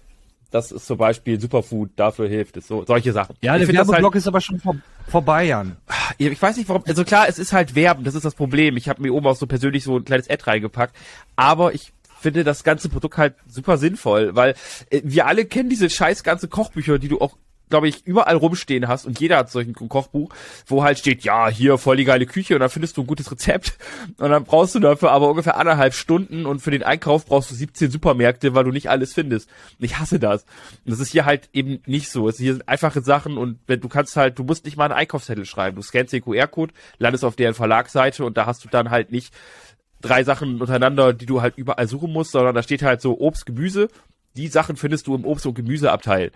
Das ist zum Beispiel Superfood, dafür hilft es. So, solche Sachen. Ja, ich der das Werbeblock halt, ist aber schon vor, vorbei, Jan. ich weiß nicht warum, also klar, es ist halt Werben, das ist das Problem. Ich habe mir oben auch so persönlich so ein kleines Ad reingepackt. Aber ich finde das ganze Produkt halt super sinnvoll, weil äh, wir alle kennen diese scheiß ganze Kochbücher, die du auch glaube ich, überall rumstehen hast und jeder hat solch ein Kochbuch, wo halt steht, ja, hier voll die geile Küche und dann findest du ein gutes Rezept *laughs* und dann brauchst du dafür aber ungefähr anderthalb Stunden und für den Einkauf brauchst du 17 Supermärkte, weil du nicht alles findest. Und ich hasse das. Und das ist hier halt eben nicht so. Es hier sind einfache Sachen und wenn du kannst halt, du musst nicht mal einen Einkaufszettel schreiben. Du scannst den QR-Code, landest auf deren Verlagsseite und da hast du dann halt nicht drei Sachen untereinander, die du halt überall suchen musst, sondern da steht halt so Obst, Gemüse. Die Sachen findest du im Obst- und Gemüseabteil.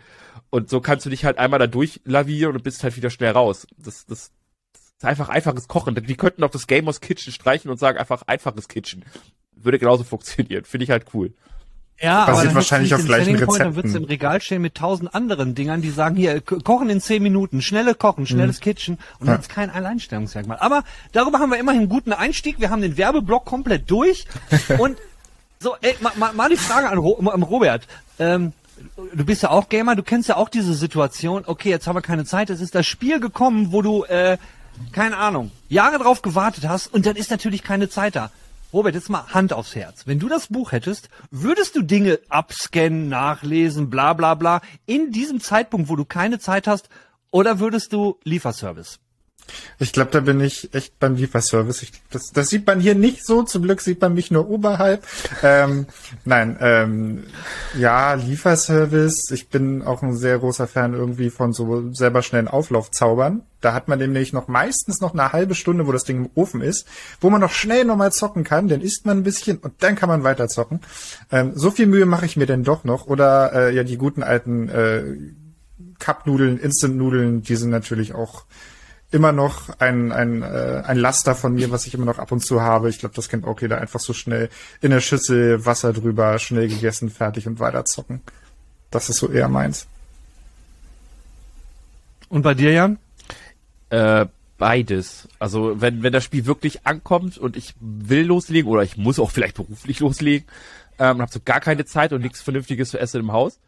Und so kannst du dich halt einmal da durchlavieren und bist halt wieder schnell raus. Das, das, das ist einfach einfaches Kochen. Die könnten auch das Gamers Kitchen streichen und sagen einfach einfaches Kitchen. Würde genauso funktionieren. Finde ich halt cool. Ja, Basiert dann wahrscheinlich auf gleichen Selling Point, Dann Rezepten. wird's im Regal stehen mit tausend anderen Dingern, die sagen, hier, ko- kochen in zehn Minuten, schnelle Kochen, schnelles Kitchen und dann ist kein Alleinstellungsmerkmal. Aber darüber haben wir immerhin einen guten Einstieg. Wir haben den Werbeblock komplett durch *laughs* und so, ey, mal, mal, mal die Frage an, Ro an Robert. Ähm, du bist ja auch Gamer, du kennst ja auch diese Situation, okay, jetzt haben wir keine Zeit, es ist das Spiel gekommen, wo du, äh, keine Ahnung, Jahre drauf gewartet hast und dann ist natürlich keine Zeit da. Robert, jetzt mal Hand aufs Herz. Wenn du das Buch hättest, würdest du Dinge abscannen, nachlesen, bla bla bla, in diesem Zeitpunkt, wo du keine Zeit hast, oder würdest du Lieferservice? Ich glaube, da bin ich echt beim Lieferservice. Ich, das, das sieht man hier nicht so. Zum Glück sieht man mich nur oberhalb. ähm, nein, ähm, ja, Lieferservice. Ich bin auch ein sehr großer Fan irgendwie von so selber schnellen Auflaufzaubern. Da hat man nämlich noch meistens noch eine halbe Stunde, wo das Ding im Ofen ist, wo man noch schnell nochmal zocken kann. Dann isst man ein bisschen und dann kann man weiter zocken. Ähm, so viel Mühe mache ich mir denn doch noch. Oder äh, ja, die guten alten äh, Cup-Nudeln, Instant-Nudeln, die sind natürlich auch immer noch ein, ein, äh, ein Laster von mir, was ich immer noch ab und zu habe. Ich glaube, das kennt auch jeder. Einfach so schnell in der Schüssel, Wasser drüber, schnell gegessen, fertig und weiter zocken. Das ist so eher meins. Und bei dir, Jan? Äh, beides. Also wenn, wenn das Spiel wirklich ankommt und ich will loslegen oder ich muss auch vielleicht beruflich loslegen, ähm, habe so gar keine Zeit und nichts Vernünftiges zu essen im Haus.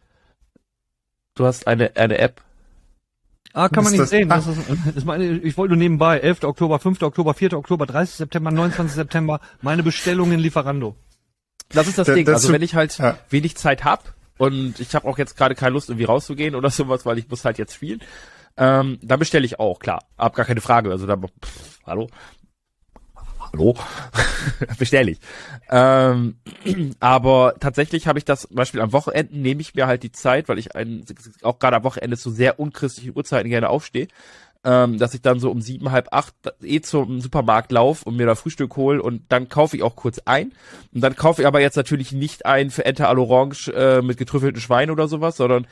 Du hast eine, eine App, Ah, kann man nicht das- sehen. ah. Das ist, das ist meine, ich wollte nur nebenbei. 11. Oktober, 5. Oktober, 4. Oktober, 30. September, 29. September. Meine Bestellung in Lieferando. Das ist das Da- Ding. dazu- Also wenn ich halt ja. wenig Zeit hab und ich habe auch jetzt gerade keine Lust, irgendwie rauszugehen oder *laughs* sowas, weil ich muss halt jetzt spielen, ähm, dann bestelle ich auch, klar. Hab gar keine Frage. Also da, pff, hallo? Hallo? *laughs* bestelle ich. Ähm, aber tatsächlich habe ich das zum Beispiel am Wochenende nehme ich mir halt die Zeit, weil ich ein, auch gerade am Wochenende zu sehr unchristlichen Uhrzeiten gerne aufstehe, ähm, dass ich dann so um sieben, halb acht eh zum Supermarkt lauf und mir da Frühstück hol und dann kaufe ich auch kurz ein. Und dann kaufe ich aber jetzt natürlich nicht ein für Ente à l'Orange äh, mit getrüffelten Schwein oder sowas, sondern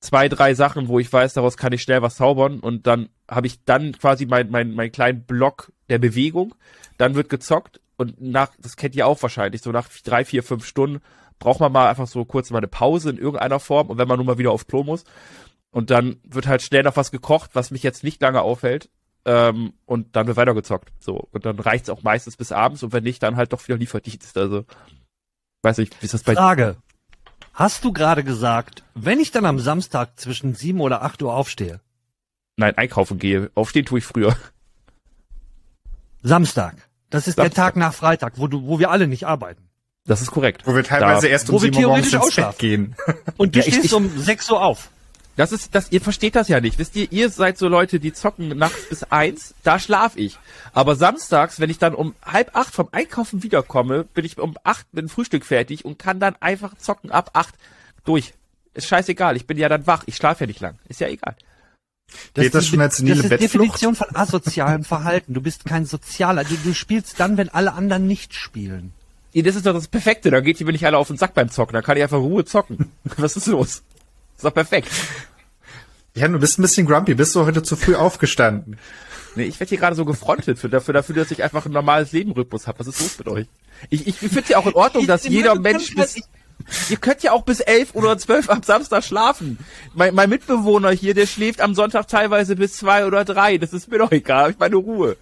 zwei, drei Sachen, wo ich weiß, daraus kann ich schnell was zaubern und dann habe ich dann quasi mein, mein, mein kleinen Block der Bewegung, dann wird gezockt und nach, das kennt ihr auch wahrscheinlich, so nach drei, vier, fünf Stunden braucht man mal einfach so kurz mal eine Pause in irgendeiner Form und wenn man nun mal wieder auf Klo muss und dann wird halt schnell noch was gekocht, was mich jetzt nicht lange aufhält ähm, und dann wird weitergezockt, so und dann reicht's auch meistens bis abends und wenn nicht, dann halt doch wieder Lieferdienst, also weiß nicht, wie ist das bei Frage. Hast du gerade gesagt, wenn ich dann am Samstag zwischen 7 oder 8 Uhr aufstehe? Nein, einkaufen gehe. Aufstehen tue ich früher. Samstag. Das ist der Samstag. Tag nach Freitag, wo du, wo wir alle nicht arbeiten. Das ist korrekt. Wo wir teilweise Da- erst um sieben Uhr morgens ins Bett gehen. *laughs* Und du Ja, stehst ich- um 6 Uhr auf. Das ist, das, ihr versteht das ja nicht. Wisst ihr, ihr seid so Leute, die zocken nachts bis eins, da schlaf ich. Aber samstags, wenn ich dann um halb acht vom Einkaufen wiederkomme, bin ich um acht mit dem Frühstück fertig und kann dann einfach zocken ab acht durch. Ist scheißegal, ich bin ja dann wach, ich schlafe ja nicht lang. Ist ja egal. Geht das ist- schon als senile Das ist? Definition von asozialem Verhalten. Du bist kein Sozialer. Du, du spielst dann, wenn alle anderen nicht spielen. Ja, Das ist doch das Perfekte, da geht ihr mir nicht alle auf den Sack beim Zocken, da kann ich einfach Ruhe zocken. *laughs* Was ist los? Ist doch perfekt. Ja, du bist ein bisschen grumpy. Bist du heute zu früh aufgestanden? Nee, ich werde hier gerade so gefrontet für dafür, dafür, dass ich einfach ein normales Lebenrhythmus habe. Was ist los mit euch? Ich, ich, ich finde ja auch in Ordnung, dass jeder Mensch kannst bis, *laughs* ihr könnt ja auch bis elf oder zwölf am Samstag schlafen. Mein, mein Mitbewohner hier, der schläft am Sonntag teilweise bis zwei oder drei. Das ist mir doch egal. Ich meine Ruhe.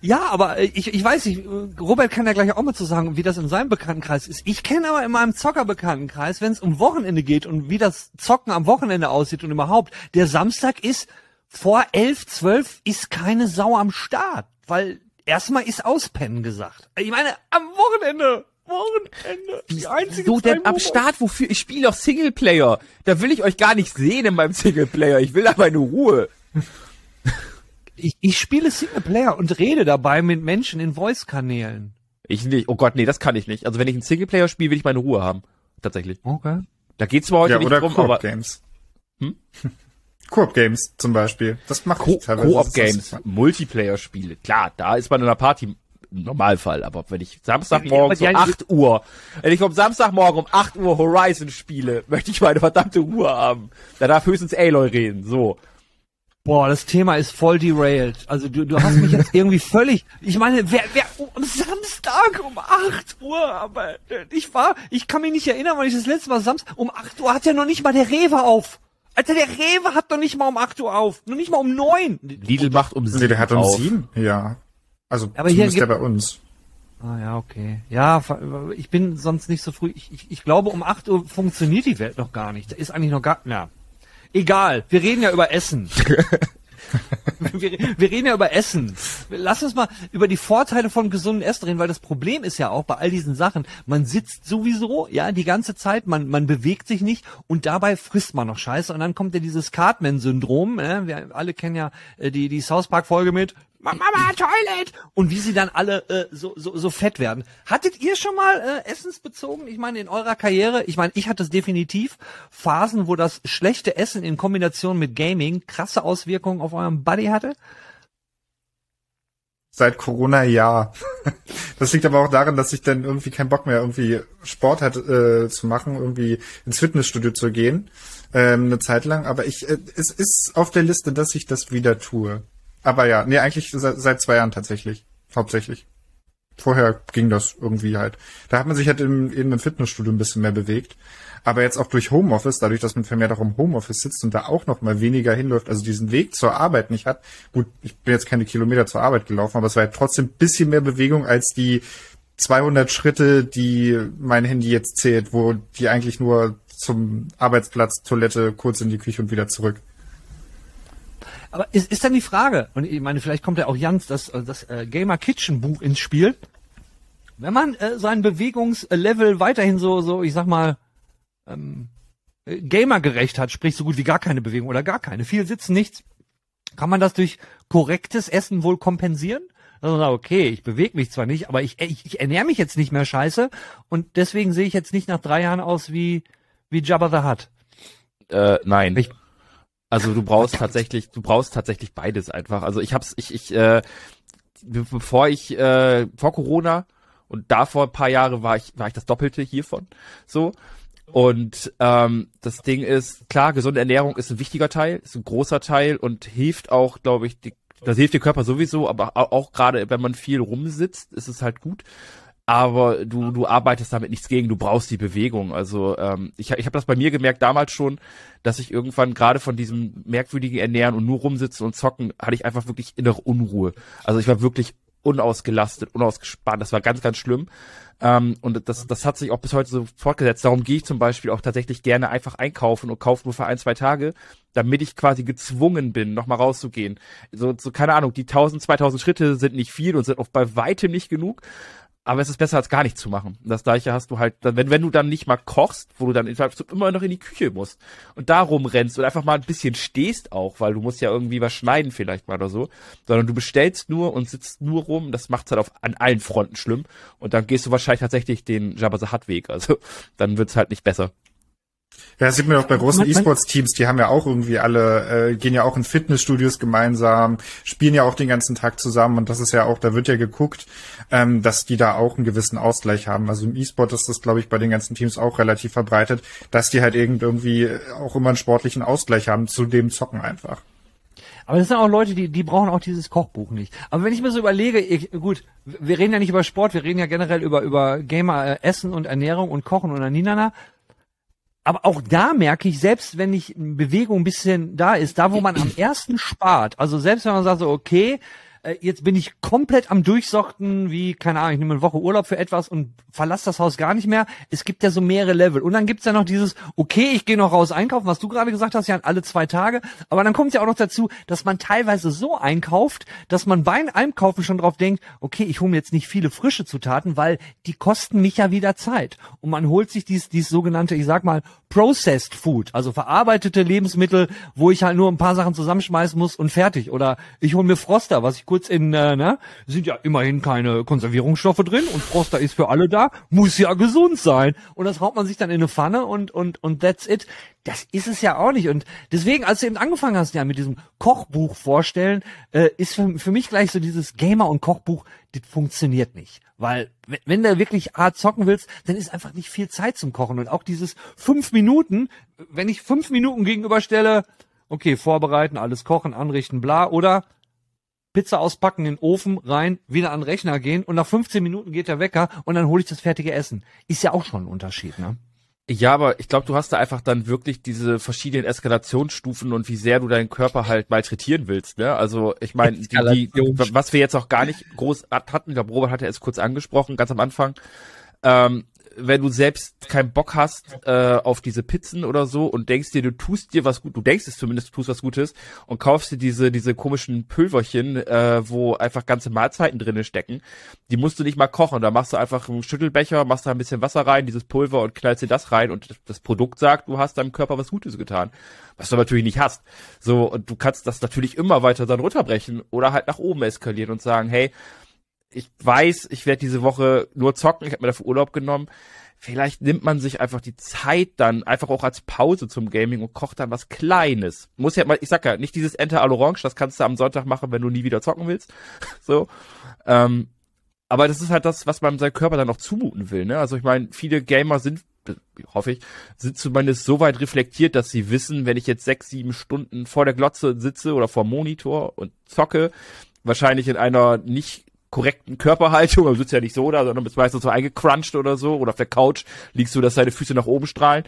Ja, aber äh, ich, ich weiß nicht, Robert kann ja gleich auch mal zu sagen, wie das in seinem Bekanntenkreis ist. Ich kenne aber in meinem Zockerbekanntenkreis, wenn es um Wochenende geht und wie das Zocken am Wochenende aussieht und überhaupt, der Samstag ist vor elf, zwölf ist keine Sau am Start, weil erstmal ist Auspennen gesagt. Ich meine, am Wochenende, Wochenende, die einzige So denn am Start, wofür? Ich spiele doch Singleplayer. Da will ich euch gar nicht sehen in meinem Singleplayer. Ich will aber eine Ruhe. Ich, ich spiele Singleplayer und rede dabei mit Menschen in Voice-Kanälen. Ich nicht. Oh Gott, nee, das kann ich nicht. Also wenn ich einen Singleplayer spiele, will ich meine Ruhe haben. Tatsächlich. Okay. Da geht's zwar heute Ja, nicht oder drum, aber Koop-Games. Hm? *laughs* Koop-Games zum Beispiel. Das macht Co- Koop-Games, ist- Multiplayer-Spiele. Klar, da ist man in einer Party im Normalfall, aber wenn ich Samstagmorgen Ja, um die- 8 Uhr, wenn ich am Samstagmorgen um 8 Uhr Horizon spiele, *laughs* möchte ich meine verdammte Ruhe haben. Da darf höchstens Aloy reden, so. Boah, das Thema ist voll derailed. Also du, du hast mich jetzt irgendwie völlig. Ich meine, wer, wer am Samstag um 8 Uhr, aber ich war, ich kann mich nicht erinnern, weil ich das letzte Mal Samstag um 8 Uhr hat ja noch nicht mal der Rewe auf. Alter, der Rewe hat noch nicht mal um 8 Uhr auf. Noch nicht mal um 9. Lidl macht um Nee, 7 der hat um auf. sieben. Ja. Also Aber hier zumindest der gibt- bei uns. Ah ja, okay. Ja, ich bin sonst nicht so früh. Ich, ich, ich glaube, um 8 Uhr funktioniert die Welt noch gar nicht. Da ist eigentlich noch gar. Na. Egal, wir reden ja über Essen. *laughs* wir, wir reden ja über Essen. Lass uns mal über die Vorteile von gesunden Essen reden, weil das Problem ist ja auch bei all diesen Sachen, man sitzt sowieso, ja, die ganze Zeit, man, man bewegt sich nicht und dabei frisst man noch Scheiße und dann kommt ja dieses Cartman-Syndrom, äh, wir alle kennen ja äh, die, die South Park-Folge mit Mama, Toilet! Und wie sie dann alle äh, so, so, so fett werden. Hattet ihr schon mal äh, essensbezogen? Ich meine, in eurer Karriere, ich meine, ich hatte es definitiv, Phasen, wo das schlechte Essen in Kombination mit Gaming krasse Auswirkungen auf eurem Body hatte? Seit Corona ja. *laughs* Das liegt aber auch daran, dass ich dann irgendwie keinen Bock mehr irgendwie Sport hat äh, zu machen, irgendwie ins Fitnessstudio zu gehen, ähm, eine Zeit lang. Aber ich, äh, es ist auf der Liste, dass ich das wieder tue. Aber ja, nee, eigentlich seit, seit zwei Jahren tatsächlich, hauptsächlich. Vorher ging das irgendwie halt. Da hat man sich halt im, eben im Fitnessstudio ein bisschen mehr bewegt. Aber jetzt auch durch Homeoffice, dadurch, dass man vermehrt auch im Homeoffice sitzt und da auch noch mal weniger hinläuft, also diesen Weg zur Arbeit nicht hat. Gut, ich bin jetzt keine Kilometer zur Arbeit gelaufen, aber es war halt trotzdem ein bisschen mehr Bewegung als die 200 Schritte, die mein Handy jetzt zählt, wo die eigentlich nur zum Arbeitsplatz, Toilette, kurz in die Küche und wieder zurück. Aber ist, ist dann die Frage, und ich meine, vielleicht kommt ja auch Jans das, das äh, Gamer Kitchen Buch ins Spiel. Wenn man äh, sein Bewegungslevel weiterhin so, so, ich sag mal, ähm, gamergerecht hat, sprich so gut wie gar keine Bewegung oder gar keine, viel sitzen, nichts, kann man das durch korrektes Essen wohl kompensieren? Also okay, ich bewege mich zwar nicht, aber ich, ich, ich ernähre mich jetzt nicht mehr scheiße und deswegen sehe ich jetzt nicht nach drei Jahren aus wie, wie Jabba the Hutt. Äh, nein. Ich, also du brauchst tatsächlich, du brauchst tatsächlich beides einfach. Also ich hab's, ich, ich, äh, bevor ich, äh, vor Corona und davor ein paar Jahre war ich, war ich das Doppelte hiervon. So. Und ähm, das Ding ist, klar, gesunde Ernährung ist ein wichtiger Teil, ist ein großer Teil und hilft auch, glaube ich, die, das hilft dem Körper sowieso, aber auch, auch gerade wenn man viel rumsitzt, ist es halt gut. Aber du, du arbeitest damit nichts gegen, du brauchst die Bewegung. Also ähm, ich, ich habe das bei mir gemerkt damals schon, dass ich irgendwann gerade von diesem merkwürdigen Ernähren und nur rumsitzen und zocken, hatte ich einfach wirklich innere Unruhe. Also ich war wirklich unausgelastet, unausgespannt. Das war ganz, ganz schlimm. Ähm, und das, das hat sich auch bis heute so fortgesetzt. Darum gehe ich zum Beispiel auch tatsächlich gerne einfach einkaufen und kaufe nur für ein, zwei Tage, damit ich quasi gezwungen bin, nochmal rauszugehen. So, so, keine Ahnung, die 1000, 2000 Schritte sind nicht viel und sind auch bei weitem nicht genug aber es ist besser als gar nichts zu machen. Das gleiche hast du halt, wenn, wenn du dann nicht mal kochst, wo du dann immer noch in die Küche musst und da rumrennst und einfach mal ein bisschen stehst auch, weil du musst ja irgendwie was schneiden vielleicht mal oder so, sondern du bestellst nur und sitzt nur rum, das macht's halt auf, an allen Fronten schlimm und dann gehst du wahrscheinlich tatsächlich den Jabba the Hutt Weg, also dann wird's halt nicht besser. Ja, das sieht man auch bei großen E-Sports-Teams, die haben ja auch irgendwie alle, äh, gehen ja auch in Fitnessstudios gemeinsam, spielen ja auch den ganzen Tag zusammen und das ist ja auch, da wird ja geguckt, ähm, dass die da auch einen gewissen Ausgleich haben. Also im E-Sport ist das, glaube ich, bei den ganzen Teams auch relativ verbreitet, dass die halt irgendwie auch immer einen sportlichen Ausgleich haben zu dem Zocken einfach. Aber das sind auch Leute, die, die brauchen auch dieses Kochbuch nicht. Aber wenn ich mir so überlege, ich, gut, wir reden ja nicht über Sport, wir reden ja generell über, über Gamer, äh, Essen und Ernährung und Kochen und Aninana aber auch da merke ich, selbst wenn ich Bewegung ein bisschen da ist, da wo man am ersten spart, also selbst wenn man sagt so, okay, äh, jetzt bin ich komplett am Durchsochten, wie, keine Ahnung, ich nehme eine Woche Urlaub für etwas und verlasse das Haus gar nicht mehr. Es gibt ja so mehrere Level. Und dann gibt's ja noch dieses, okay, ich gehe noch raus einkaufen, was du gerade gesagt hast, ja, alle zwei Tage. Aber dann kommt ja auch noch dazu, dass man teilweise so einkauft, dass man beim Einkaufen schon drauf denkt, okay, ich hole mir jetzt nicht viele frische Zutaten, weil die kosten mich ja wieder Zeit. Und man holt sich dies, dies sogenannte, ich sag mal, Processed Food, also verarbeitete Lebensmittel, wo ich halt nur ein paar Sachen zusammenschmeißen muss und fertig. Oder ich hole mir Froster, was ich kurz in, äh, ne, sind ja immerhin keine Konservierungsstoffe drin und Froster ist für alle da, muss ja gesund sein. Und das haut man sich dann in eine Pfanne und, und, und that's it. Das ist es ja auch nicht. Und deswegen, als du eben angefangen hast, ja, mit diesem Kochbuch vorstellen, äh, ist für, für mich gleich so dieses Gamer- und Kochbuch, das funktioniert nicht. Weil, wenn du wirklich hart zocken willst, dann ist einfach nicht viel Zeit zum Kochen. Und auch dieses fünf Minuten, wenn ich fünf Minuten gegenüberstelle, okay, vorbereiten, alles kochen, anrichten, bla, oder Pizza auspacken, in den Ofen rein, wieder an den Rechner gehen und nach 15 Minuten geht der Wecker und dann hole ich das fertige Essen. Ist ja auch schon ein Unterschied, ne? Ja, aber ich glaube, du hast da einfach dann wirklich diese verschiedenen Eskalationsstufen und wie sehr du deinen Körper halt malträtieren willst. Ne? Also ich meine, die, die, was wir jetzt auch gar nicht groß hatten, ich glaube, Robert hatte es kurz angesprochen, ganz am Anfang, ähm, wenn du selbst keinen Bock hast äh, auf diese Pizzen oder so und denkst dir, du tust dir was gut, du denkst es zumindest, du tust was Gutes und kaufst dir diese diese komischen Pülverchen, äh, wo einfach ganze Mahlzeiten drinne stecken. Die musst du nicht mal kochen, da machst du einfach einen Schüttelbecher, machst da ein bisschen Wasser rein, dieses Pulver und knallst dir das rein und das Produkt sagt, du hast deinem Körper was Gutes getan, was du natürlich nicht hast. So und du kannst das natürlich immer weiter dann runterbrechen oder halt nach oben eskalieren und sagen, hey, ich weiß, ich werde diese Woche nur zocken, ich habe mir dafür Urlaub genommen. Vielleicht nimmt man sich einfach die Zeit dann einfach auch als Pause zum Gaming und kocht dann was Kleines. Muss ja mal, ich sag ja, nicht dieses Enter à l'Orange, das kannst du am Sonntag machen, wenn du nie wieder zocken willst. *laughs* so. Ähm, aber das ist halt das, was man seinem Körper dann auch zumuten will. Ne? Also ich meine, viele Gamer sind, hoffe ich, sind zumindest so weit reflektiert, dass sie wissen, wenn ich jetzt sechs, sieben Stunden vor der Glotze sitze oder vor Monitor und zocke, wahrscheinlich in einer nicht korrekten Körperhaltung, also sitzt ja nicht so da, sondern bist meistens so eingecrunched oder so, oder auf der Couch liegst du, dass deine Füße nach oben strahlen.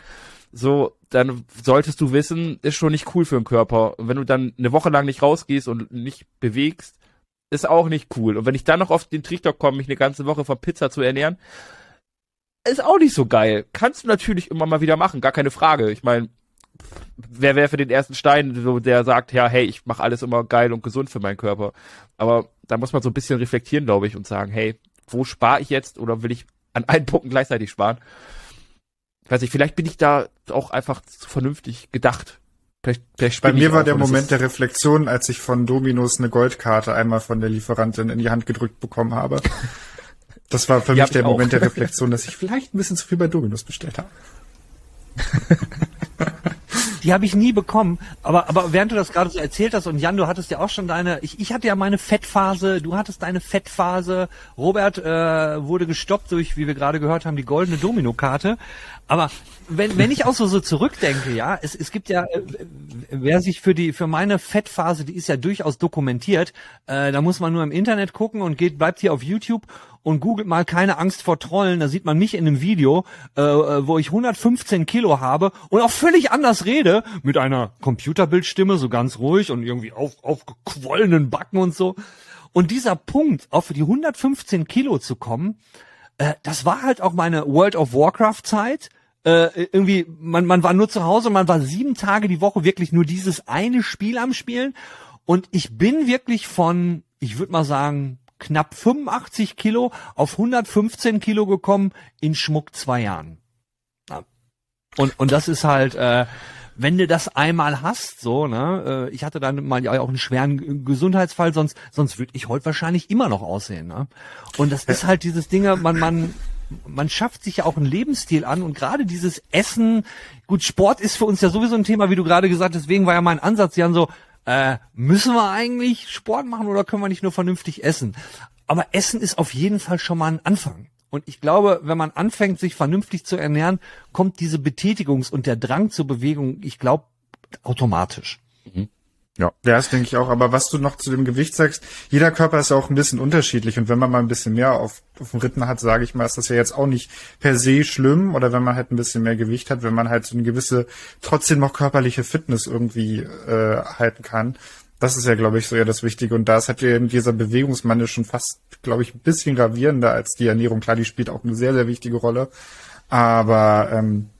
So, dann solltest du wissen, ist schon nicht cool für den Körper. Und wenn du dann eine Woche lang nicht rausgehst und nicht bewegst, ist auch nicht cool. Und wenn ich dann noch auf den Trichter komme, mich eine ganze Woche von Pizza zu ernähren, ist auch nicht so geil. Kannst du natürlich immer mal wieder machen, gar keine Frage. Ich meine, wer wäre für den ersten Stein, der sagt, ja, hey, ich mache alles immer geil und gesund für meinen Körper. Aber da muss man so ein bisschen reflektieren, glaube ich, und sagen, hey, wo spare ich jetzt oder will ich an allen Punkten gleichzeitig sparen? Ich weiß nicht, vielleicht bin ich da auch einfach zu vernünftig gedacht. Vielleicht, vielleicht Bei mir war der Moment der Reflexion, als ich von Dominos eine Goldkarte einmal von der Lieferantin in die Hand gedrückt bekommen habe. Das war für mich der Moment der Reflexion, dass ich vielleicht ein bisschen zu viel bei Dominos bestellt habe. *laughs* Die habe ich nie bekommen. Aber, aber während du das gerade so erzählt hast, und Jan, du hattest ja auch schon deine, ich, ich hatte ja meine Fettphase, du hattest deine Fettphase, Robert äh, wurde gestoppt durch, wie wir gerade gehört haben, die goldene Domino-Karte. Aber wenn, wenn ich auch so, so zurückdenke, ja, es, es gibt ja, äh, wer sich für die, für meine Fettphase, die ist ja durchaus dokumentiert, äh, da muss man nur im Internet gucken und geht, bleibt hier auf YouTube und googelt mal keine Angst vor Trollen, da sieht man mich in einem Video, äh, äh wo ich 115 Kilo habe und auch völlig anders rede, mit einer Computerbildstimme, so ganz ruhig und irgendwie auf, aufgequollenen Backen und so. Und dieser Punkt, auf die 115 Kilo zu kommen, äh, das war halt auch meine World of Warcraft Zeit äh, irgendwie, man, man war nur zu Hause, man war sieben Tage die Woche wirklich nur dieses eine Spiel am Spielen. Und ich bin wirklich von, ich würde mal sagen, knapp 85 Kilo auf 115 Kilo gekommen in Schmuck zwei Jahren. Ja. Und, und das ist halt, äh, wenn du das einmal hast, so, ne, äh, ich hatte dann mal ja auch einen schweren Gesundheitsfall, sonst, sonst würde ich heute wahrscheinlich immer noch aussehen, ne? Und das ist halt dieses Ding, man, man, man schafft sich ja auch einen Lebensstil an und gerade dieses Essen, gut, Sport ist für uns ja sowieso ein Thema, wie du gerade gesagt hast, deswegen war ja mein Ansatz, Jan, so, äh, müssen wir eigentlich Sport machen oder können wir nicht nur vernünftig essen? Aber Essen ist auf jeden Fall schon mal ein Anfang. Und ich glaube, wenn man anfängt, sich vernünftig zu ernähren, kommt diese Betätigungs- und der Drang zur Bewegung, ich glaube, automatisch. Mhm. Ja. Ja, das denke ich auch. Aber was du noch zu dem Gewicht sagst, jeder Körper ist ja auch ein bisschen unterschiedlich. Und wenn man mal ein bisschen mehr auf, auf dem Ritten hat, sage ich mal, ist das ja jetzt auch nicht per se schlimm. Oder wenn man halt ein bisschen mehr Gewicht hat, wenn man halt so eine gewisse, trotzdem noch körperliche Fitness irgendwie äh, halten kann. Das ist ja, glaube ich, so eher das Wichtige. Und da ist halt eben dieser Bewegungsmangel schon fast, glaube ich, ein bisschen gravierender als die Ernährung. Klar, die spielt auch eine sehr, sehr wichtige Rolle. Aber ähm,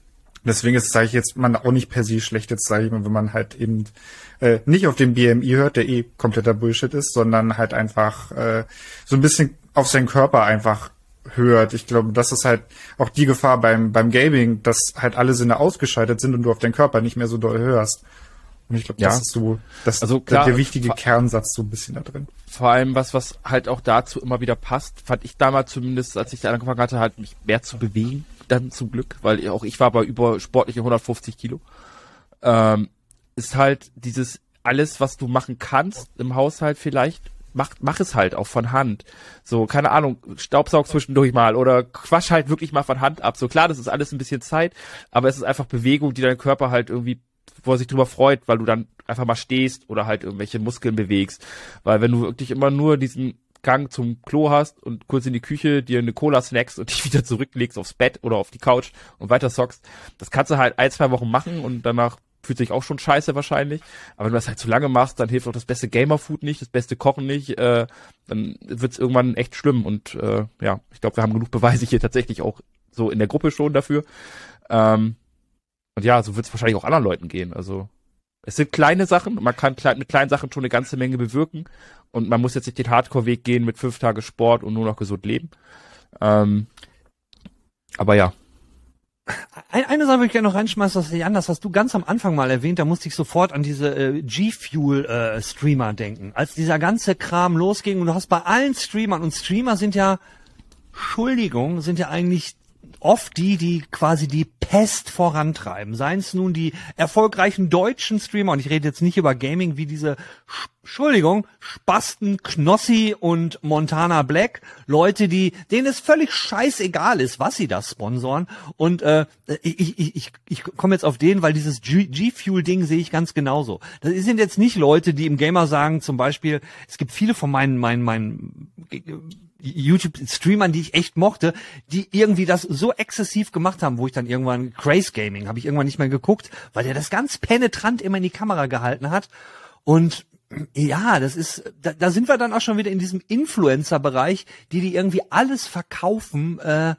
deswegen ist, sage ich jetzt, man auch nicht per se schlecht jetzt, sage ich mal, wenn man halt eben äh, nicht auf den BMI hört, der eh kompletter Bullshit ist, sondern halt einfach äh, so ein bisschen auf seinen Körper einfach hört. Ich glaube, das ist halt auch die Gefahr beim, beim Gaming, dass halt alle Sinne ausgeschaltet sind und du auf deinen Körper nicht mehr so doll hörst. Und ich glaube, das ja. ist so, das also klar, der wichtige Kernsatz so ein bisschen da drin. Vor allem was, was halt auch dazu immer wieder passt, fand ich damals zumindest, als ich da angefangen hatte, halt mich mehr zu bewegen, dann zum Glück, weil auch ich war bei über sportliche 150 Kilo. Ähm, ist halt dieses alles, was du machen kannst im Haushalt vielleicht, mach, mach es halt auch von Hand. So, keine Ahnung, Staubsaug zwischendurch mal oder quasch halt wirklich mal von Hand ab. So klar, das ist alles ein bisschen Zeit, aber es ist einfach Bewegung, die dein Körper halt irgendwie, wo er sich drüber freut, weil du dann einfach mal stehst oder halt irgendwelche Muskeln bewegst. Weil wenn du wirklich immer nur diesen Gang zum Klo hast und kurz in die Küche dir eine Cola snackst und *laughs* dich wieder zurücklegst aufs Bett oder auf die Couch und weiter sockst, das kannst du halt ein, zwei Wochen machen und danach fühlt sich auch schon scheiße wahrscheinlich. Aber wenn du das halt zu lange machst, dann hilft auch das beste Gamer-Food nicht, das beste Kochen nicht. Äh, dann wird's irgendwann echt schlimm. Und äh, ja, ich glaube, wir haben genug Beweise hier tatsächlich auch so in der Gruppe schon dafür. Ähm, und ja, so wird es wahrscheinlich auch anderen Leuten gehen. Also es sind kleine Sachen, man kann mit kleinen Sachen schon eine ganze Menge bewirken und man muss jetzt nicht den Hardcore-Weg gehen mit fünf Tage Sport und nur noch gesund leben. Ähm, aber ja. Eine Sache würde ich gerne noch reinschmeißen, das ist anders. Hast du ganz am Anfang mal erwähnt, da musste ich sofort an diese äh, G-Fuel-Streamer äh, denken. Als dieser ganze Kram losging und du hast bei allen Streamern, und Streamer sind ja, Entschuldigung, sind ja eigentlich oft die, die quasi die Pest vorantreiben. Seien es nun die erfolgreichen deutschen Streamer, und ich rede jetzt nicht über Gaming wie diese, Entschuldigung, Spasten Knossi und Montana Black, Leute, die, denen es völlig scheißegal ist, was sie das sponsoren. Und äh, ich, ich, ich, ich komme jetzt auf den, weil dieses G-Fuel-Ding sehe ich ganz genauso. Das sind jetzt nicht Leute, die im Gamer sagen, zum Beispiel, es gibt viele von meinen, meinen, meinen YouTube-Streamern, die ich echt mochte, die irgendwie das so exzessiv gemacht haben, wo ich dann irgendwann Craze Gaming habe ich irgendwann nicht mehr geguckt, weil der das ganz penetrant immer in die Kamera gehalten hat. Und ja, das ist, da, da sind wir dann auch schon wieder in diesem Influencer-Bereich, die die irgendwie alles verkaufen, äh,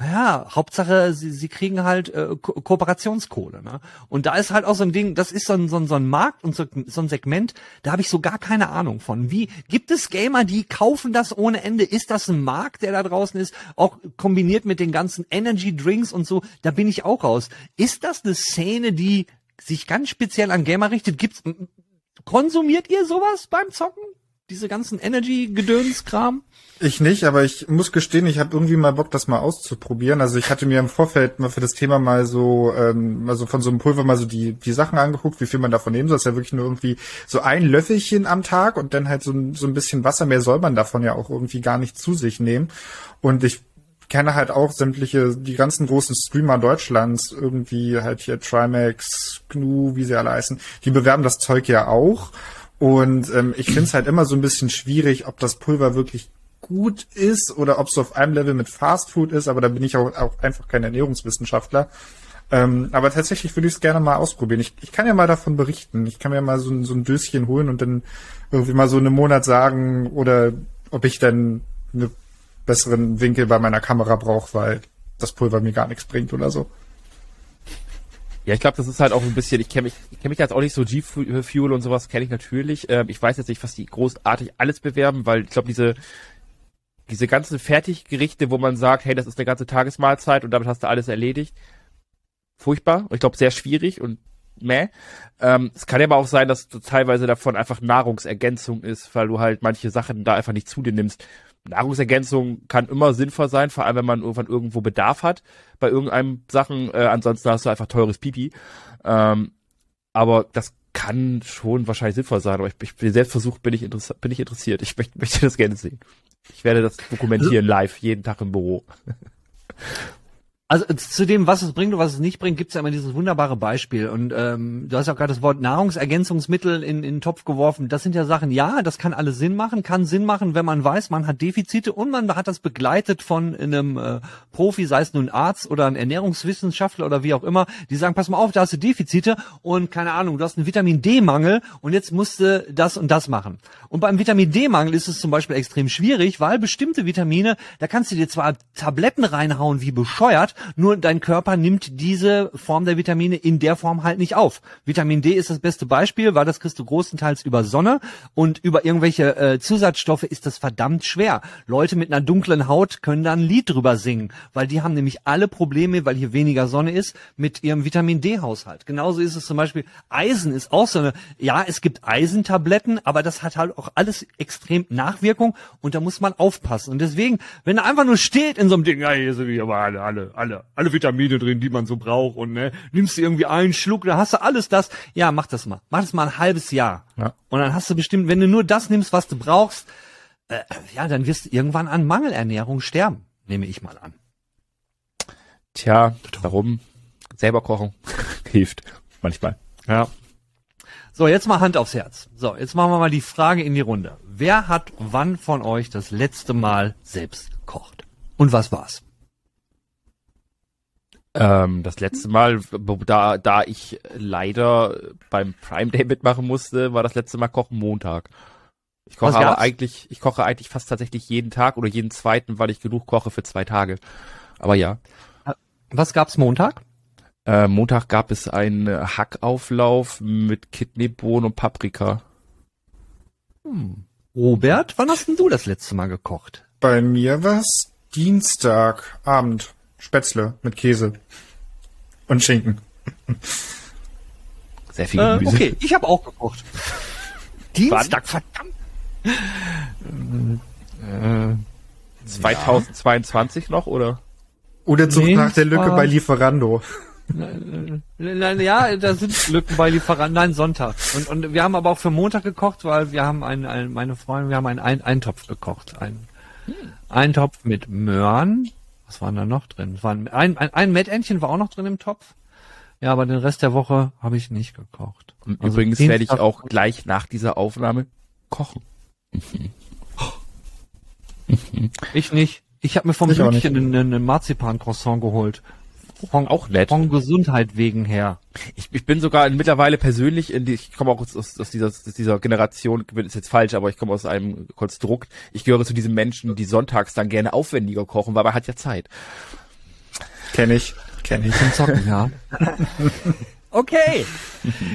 ja, Hauptsache, sie, sie kriegen halt äh, Ko Kooperationskohle. Ne? Und da ist halt auch so ein Ding, das ist so ein, so ein, so ein Markt und so, so ein Segment, da habe ich so gar keine Ahnung von. Wie gibt es Gamer, die kaufen das ohne Ende? Ist das ein Markt, der da draußen ist? Auch kombiniert mit den ganzen Energy Drinks und so, da bin ich auch raus. Ist das eine Szene, die sich ganz speziell an Gamer richtet? Gibt's konsumiert ihr sowas beim Zocken? Diese ganzen Energy-Gedöns-Kram? Ich nicht, aber ich muss gestehen, ich habe irgendwie mal Bock, das mal auszuprobieren. Also ich hatte mir im Vorfeld mal für das Thema mal so, ähm, also von so einem Pulver mal so die, die Sachen angeguckt, wie viel man davon nehmen soll. Das ist ja wirklich nur irgendwie so ein Löffelchen am Tag und dann halt so, so ein bisschen Wasser. Mehr soll man davon ja auch irgendwie gar nicht zu sich nehmen. Und ich kenne halt auch sämtliche, die ganzen großen Streamer Deutschlands, irgendwie halt hier Trimax, GNU, wie sie alle heißen, die bewerben das Zeug ja auch. Und ähm, ich finde es halt immer so ein bisschen schwierig, ob das Pulver wirklich gut ist oder ob es auf einem Level mit Fast Food ist, aber da bin ich auch, auch einfach kein Ernährungswissenschaftler. Ähm, aber tatsächlich würde ich es gerne mal ausprobieren. Ich, ich kann ja mal davon berichten. Ich kann mir mal so, so ein Döschen holen und dann irgendwie mal so einen Monat sagen oder ob ich dann einen besseren Winkel bei meiner Kamera brauche, weil das Pulver mir gar nichts bringt oder so. Ja, ich glaube, das ist halt auch ein bisschen, ich kenne mich, ich kenne mich jetzt auch nicht so G-Fuel und sowas kenne ich natürlich. Ähm, ich weiß jetzt nicht, was die großartig alles bewerben, weil ich glaube, diese, diese ganzen Fertiggerichte, wo man sagt, hey, das ist eine ganze Tagesmahlzeit und damit hast du alles erledigt. Furchtbar. Ich glaube, sehr schwierig und meh. Ähm, es kann ja aber auch sein, dass du teilweise davon einfach Nahrungsergänzung ist, weil du halt manche Sachen da einfach nicht zu dir nimmst. Nahrungsergänzung kann immer sinnvoll sein, vor allem wenn man irgendwann irgendwo Bedarf hat bei irgendeinem Sachen. Äh, ansonsten hast du einfach teures Pipi. Ähm, aber das kann schon wahrscheinlich sinnvoll sein. Aber ich, ich bin selbst versucht, bin ich, bin ich interessiert. Ich möchte, möchte das gerne sehen. Ich werde das dokumentieren live, jeden Tag im Büro. Also äh, zu dem, was es bringt und was es nicht bringt, gibt es ja immer dieses wunderbare Beispiel. Und ähm, du hast ja auch gerade das Wort Nahrungsergänzungsmittel in, in den Topf geworfen. Das sind ja Sachen, ja, das kann alles Sinn machen, kann Sinn machen, wenn man weiß, man hat Defizite und man hat das begleitet von einem äh, Profi, sei es nun Arzt oder ein Ernährungswissenschaftler oder wie auch immer, die sagen, pass mal auf, da hast du Defizite und keine Ahnung, du hast einen Vitamin D-Mangel und jetzt musst du das und das machen. Und beim Vitamin D-Mangel ist es zum Beispiel extrem schwierig, weil bestimmte Vitamine, da kannst du dir zwar Tabletten reinhauen wie bescheuert, nur dein Körper nimmt diese Form der Vitamine in der Form halt nicht auf. Vitamin D ist das beste Beispiel, weil das kriegst du großenteils über Sonne und über irgendwelche äh, Zusatzstoffe ist das verdammt schwer. Leute mit einer dunklen Haut können da ein Lied drüber singen, weil die haben nämlich alle Probleme, weil hier weniger Sonne ist, mit ihrem Vitamin D-Haushalt. Genauso ist es zum Beispiel, Eisen ist auch so eine, ja, es gibt Eisentabletten, aber das hat halt auch alles extrem Nachwirkung und da muss man aufpassen. Und deswegen, wenn er einfach nur steht in so einem Ding, ja, hier sind wir alle, alle, alle alle, Vitamine drin, die man so braucht und ne, nimmst du irgendwie einen Schluck, da hast du alles das. Ja, mach das mal. Mach das mal ein halbes Jahr. Ja. Und dann hast du bestimmt, wenn du nur das nimmst, was du brauchst, äh, ja, dann wirst du irgendwann an Mangelernährung sterben, nehme ich mal an. Tja, warum? Selber kochen *laughs* hilft manchmal. Ja. So, jetzt mal Hand aufs Herz. So, jetzt machen wir mal die Frage in die Runde. Wer hat wann von euch das letzte Mal selbst gekocht? Und was war's? Ähm, das letzte Mal, da, da ich leider beim Prime Day mitmachen musste, war das letzte Mal Kochen Montag. Ich koche aber eigentlich, ich koche eigentlich fast tatsächlich jeden Tag oder jeden zweiten, weil ich genug koche für zwei Tage. Aber ja. Was gab's Montag? Äh, Montag gab es einen Hackauflauf mit Kidneybohnen und Paprika. Robert, wann hast denn du das letzte Mal gekocht? Bei mir war's Dienstagabend. Spätzle mit Käse. Und Schinken. Sehr viel Äh, Gemüse. okay, ich habe auch gekocht. Dienstag, verdammt. 2022 noch, oder? Oder sucht Nee, nach der Lücke war- bei Lieferando. Nein, ja, da sind Lücken bei Lieferanten. Nein, Sonntag. Und, und wir haben aber auch für Montag gekocht, weil wir haben einen, einen meine Freunde, wir haben einen, einen Eintopf gekocht. Einen Eintopf mit Möhren. Was waren da noch drin? Waren ein, ein, ein Mettentchen war auch noch drin im Topf. Ja, aber den Rest der Woche habe ich nicht gekocht. Und Also übrigens werde ich auch gleich nach dieser Aufnahme kochen. Ich nicht. Ich habe mir vom Bütchen einen, einen Marzipan-Croissant geholt. Von, Auch nett. Von Gesundheit wegen her. Ich, ich bin sogar mittlerweile persönlich in die, ich komme auch aus, aus, dieser, aus dieser Generation, ist jetzt falsch, aber ich komme aus einem Konstrukt. Ich gehöre zu diesen Menschen, die sonntags dann gerne aufwendiger kochen, weil man hat ja Zeit. Kenn ich. Kenn ich. Zum Zocken, ja. *laughs* Okay.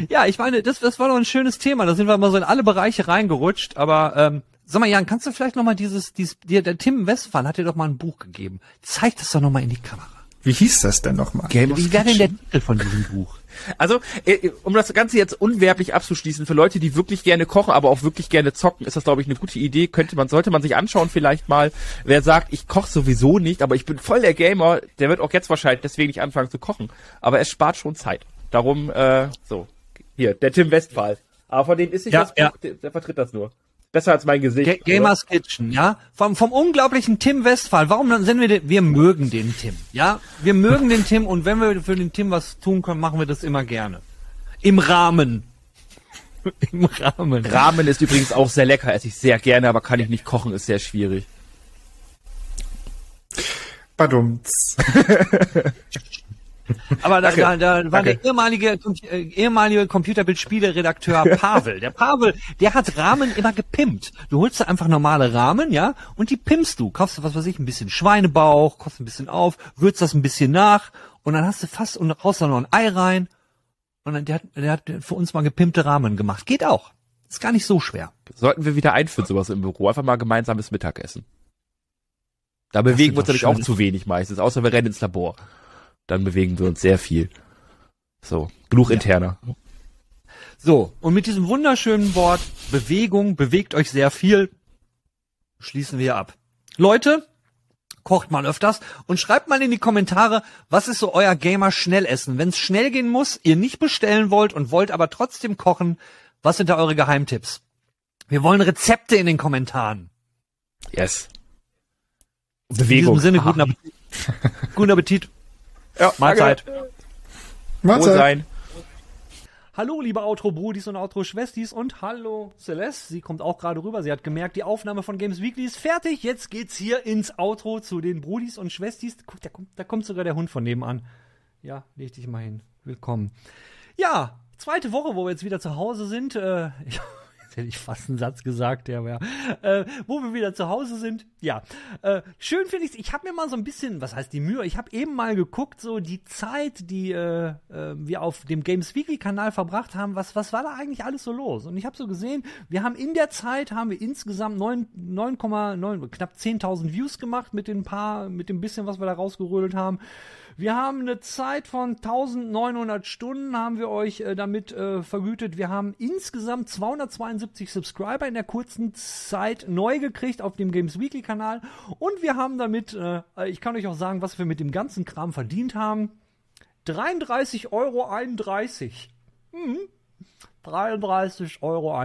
Ja, ich meine, das, das war doch ein schönes Thema. Da sind wir mal so in alle Bereiche reingerutscht. Aber ähm, sag mal, Jan, kannst du vielleicht noch mal dieses, dieses, dir, der Tim Westphal hat dir doch mal ein Buch gegeben. Zeig das doch noch mal in die Kamera. Wie hieß das denn nochmal? Game Wie wäre denn der Titel von diesem Buch? Also, äh, um das Ganze jetzt unwerblich abzuschließen, für Leute, die wirklich gerne kochen, aber auch wirklich gerne zocken, ist das, glaube ich, eine gute Idee. Könnte man, sollte man sich anschauen vielleicht mal. Wer sagt, ich koche sowieso nicht, aber ich bin voll der Gamer, der wird auch jetzt wahrscheinlich deswegen nicht anfangen zu kochen. Aber es spart schon Zeit. Darum, äh, so. Hier, der Tim Westphal. Aber von dem ist nicht Ja, das Buch, ja. der, der vertritt das nur. Besser als mein Gesicht. Ga Gamers Kitchen, ja? Vom, vom unglaublichen Tim Westphal. Warum dann sind wir den, wir mögen den Tim, ja? Wir mögen den Tim und wenn wir für den Tim was tun können, machen wir das immer gerne. Im Rahmen. *laughs* Im Rahmen. Ramen ist übrigens auch sehr lecker, esse ich sehr gerne, aber kann ich nicht kochen, ist sehr schwierig. Badumts. *laughs* Aber da, da, da war Danke. der ehemalige, äh, ehemalige Computerbildspiele-Redakteur *laughs* Pavel. Der Pavel, der hat Rahmen immer gepimpt. Du holst da einfach normale Rahmen, ja, und die pimpst du. Kaufst du, was weiß ich, ein bisschen Schweinebauch, kochst ein bisschen auf, würzt das ein bisschen nach und dann hast du fast und raus da noch ein Ei rein. Und dann, der hat, der hat für uns mal gepimpte Rahmen gemacht. Geht auch. Ist gar nicht so schwer. Sollten wir wieder einführen, sowas im Büro. Einfach mal gemeinsames Mittagessen. Da bewegen wir uns natürlich auch zu wenig meistens, außer wir rennen ins Labor. Dann bewegen wir uns sehr viel. So, genug interner. So, und mit diesem wunderschönen Wort Bewegung, bewegt euch sehr viel, schließen wir ab. Leute, kocht mal öfters und schreibt mal in die Kommentare, was ist so euer Gamer-Schnellessen. Wenn es schnell gehen muss, ihr nicht bestellen wollt und wollt aber trotzdem kochen, was sind da eure Geheimtipps? Wir wollen Rezepte in den Kommentaren. Yes. In Bewegung. diesem Sinne, guten Appetit. *laughs* guten Appetit. Ja, Mahlzeit. Wohl Mahlzeit. sein. Hallo, liebe Outro-Brudis und Outro-Schwestis und hallo Celeste. Sie kommt auch gerade rüber. Sie hat gemerkt, die Aufnahme von Games Weekly ist fertig. Jetzt geht's hier ins Outro zu den Brudis und Schwestis. Guck, da kommt, da kommt sogar der Hund von nebenan. Ja, leg dich mal hin. Willkommen. Ja, zweite Woche, wo wir jetzt wieder zu Hause sind. Äh, *laughs* hätte ich fast einen Satz gesagt, der wäre. Äh, wo wir wieder zu Hause sind. Ja, äh, schön finde ich Ich habe mir mal so ein bisschen, was heißt die Mühe? Ich habe eben mal geguckt, so die Zeit, die äh, äh, wir auf dem Games Weekly Kanal verbracht haben. Was was war da eigentlich alles so los? Und ich habe so gesehen, wir haben in der Zeit haben wir insgesamt 9 9,9 knapp 10.000 Views gemacht mit den paar mit dem bisschen, was wir da rausgerödelt haben. Wir haben eine Zeit von 1900 Stunden haben wir euch äh, damit äh, vergütet. Wir haben insgesamt 272 Subscriber in der kurzen Zeit neu gekriegt auf dem Games Weekly Kanal und wir haben damit, äh, ich kann euch auch sagen, was wir mit dem ganzen Kram verdient haben. 33,31 Euro. 33,31 Euro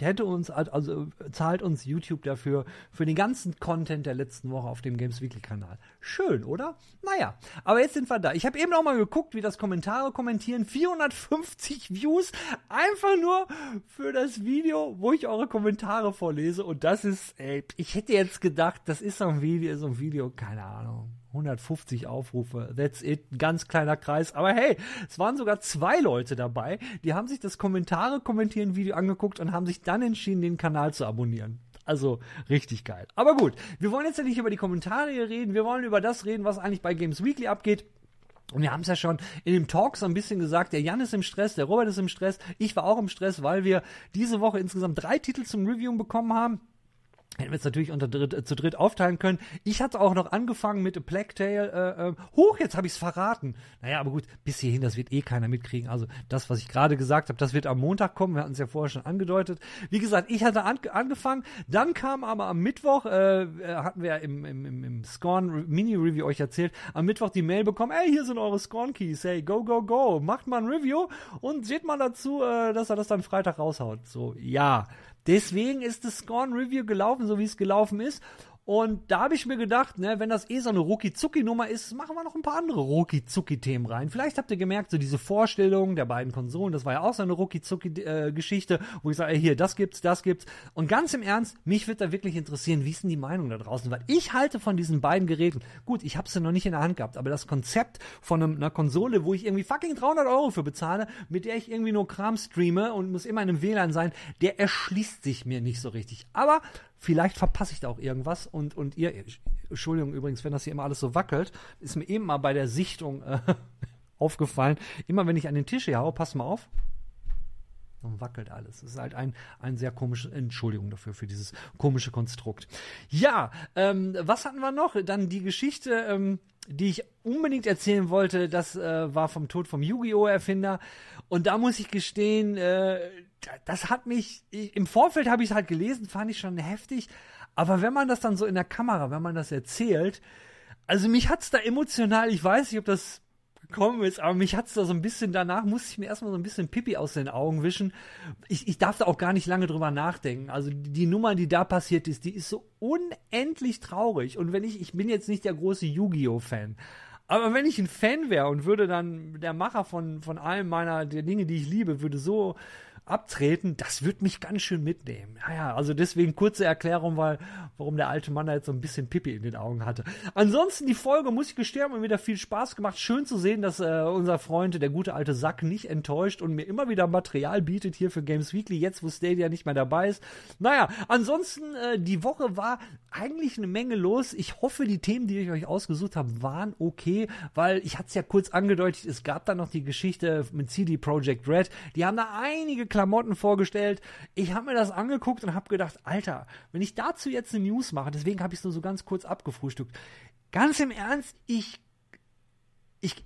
hätte uns, also zahlt uns YouTube dafür, für den ganzen Content der letzten Woche auf dem Games Weekly Kanal. Schön, oder? Naja, aber jetzt sind wir da. Ich habe eben noch mal geguckt, wie das Kommentare kommentieren. 450 Views, einfach nur für das Video, wo ich eure Kommentare vorlese. Und das ist, ey, ich hätte jetzt gedacht, das ist so ein Video, so ein Video, keine Ahnung. 150 Aufrufe, that's it, ganz kleiner Kreis. Aber hey, es waren sogar zwei Leute dabei, die haben sich das Kommentare kommentieren Video angeguckt und haben sich dann entschieden, den Kanal zu abonnieren. Also richtig geil. Aber gut, wir wollen jetzt ja nicht über die Kommentare reden, wir wollen über das reden, was eigentlich bei Games Weekly abgeht. Und wir haben es ja schon in dem Talk so ein bisschen gesagt, der Jan ist im Stress, der Robert ist im Stress, ich war auch im Stress, weil wir diese Woche insgesamt drei Titel zum Review bekommen haben. Hätten wir es natürlich unter dritt, äh, zu dritt aufteilen können. Ich hatte auch noch angefangen mit Tale. Äh, äh, hoch, jetzt habe ich es verraten. Naja, aber gut, bis hierhin, das wird eh keiner mitkriegen. Also das, was ich gerade gesagt habe, das wird am Montag kommen. Wir hatten es ja vorher schon angedeutet. Wie gesagt, ich hatte an, angefangen. Dann kam aber am Mittwoch, äh, äh hatten wir ja im, im, im, im Scorn Mini-Review euch erzählt, am Mittwoch die Mail bekommen, ey, hier sind eure Scorn-Keys. Hey, go, go, go. Macht mal ein Review und seht mal dazu, äh, dass er das dann Freitag raushaut. So, ja. Deswegen ist das Scorn Review gelaufen, so wie es gelaufen ist. Und da habe ich mir gedacht, ne, wenn das eh so eine Ruki-Zucki-Nummer ist, machen wir noch ein paar andere Ruki-Zucki-Themen rein. Vielleicht habt ihr gemerkt, so diese Vorstellung der beiden Konsolen, das war ja auch so eine Ruki-Zucki-Geschichte, wo ich sage, hier, das gibt's, das gibt's. Und ganz im Ernst, mich wird da wirklich interessieren, wie ist denn die Meinung da draußen? Weil ich halte von diesen beiden Geräten, gut, ich habe sie noch nicht in der Hand gehabt, aber das Konzept von einer Konsole, wo ich irgendwie fucking 300 Euro für bezahle, mit der ich irgendwie nur Kram streame und muss immer in einem WLAN sein, der erschließt sich mir nicht so richtig. Aber Vielleicht verpasse ich da auch irgendwas und, und ihr, Entschuldigung übrigens, wenn das hier immer alles so wackelt, ist mir eben mal bei der Sichtung äh, *laughs* aufgefallen. Immer wenn ich an den Tisch hier haue, pass mal auf, dann wackelt alles. Das ist halt ein, ein sehr komisches, Entschuldigung dafür, für dieses komische Konstrukt. Ja, ähm, was hatten wir noch? Dann die Geschichte, ähm, die ich unbedingt erzählen wollte, das äh, war vom Tod vom Yu-Gi-Oh! Erfinder. Und da muss ich gestehen, äh, das hat mich, ich, im Vorfeld habe ich es halt gelesen, fand ich schon heftig. Aber wenn man das dann so in der Kamera, wenn man das erzählt, also mich hat's da emotional, ich weiß nicht, ob das gekommen ist, aber mich hat's da so ein bisschen danach, musste ich mir erstmal so ein bisschen Pipi aus den Augen wischen. Ich, ich darf da auch gar nicht lange drüber nachdenken. Also die, die Nummer, die da passiert ist, die ist so unendlich traurig. Und wenn ich, ich bin jetzt nicht der große Yu-Gi-Oh! Fan, aber wenn ich ein Fan wäre und würde dann der Macher von, von allem meiner, der Dinge, die ich liebe, würde so abtreten, das wird mich ganz schön mitnehmen. Ja, ja, also deswegen kurze Erklärung, weil, warum der alte Mann da jetzt so ein bisschen Pipi in den Augen hatte. Ansonsten die Folge, muss ich gestehen, hat mir wieder viel Spaß gemacht. Schön zu sehen, dass äh, unser Freund, der gute alte Sack, nicht enttäuscht und mir immer wieder Material bietet hier für Games Weekly, jetzt wo Stadia nicht mehr dabei ist. Naja, ansonsten, äh, die Woche war eigentlich eine Menge los. Ich hoffe, die Themen, die ich euch ausgesucht habe, waren okay, weil ich hatte es ja kurz angedeutet, es gab da noch die Geschichte mit CD Projekt Red. Die haben da einige Klamotten vorgestellt. Ich habe mir das angeguckt und habe gedacht, Alter, wenn ich dazu jetzt eine News mache, deswegen habe ich es nur so ganz kurz abgefrühstückt. Ganz im Ernst, ich ich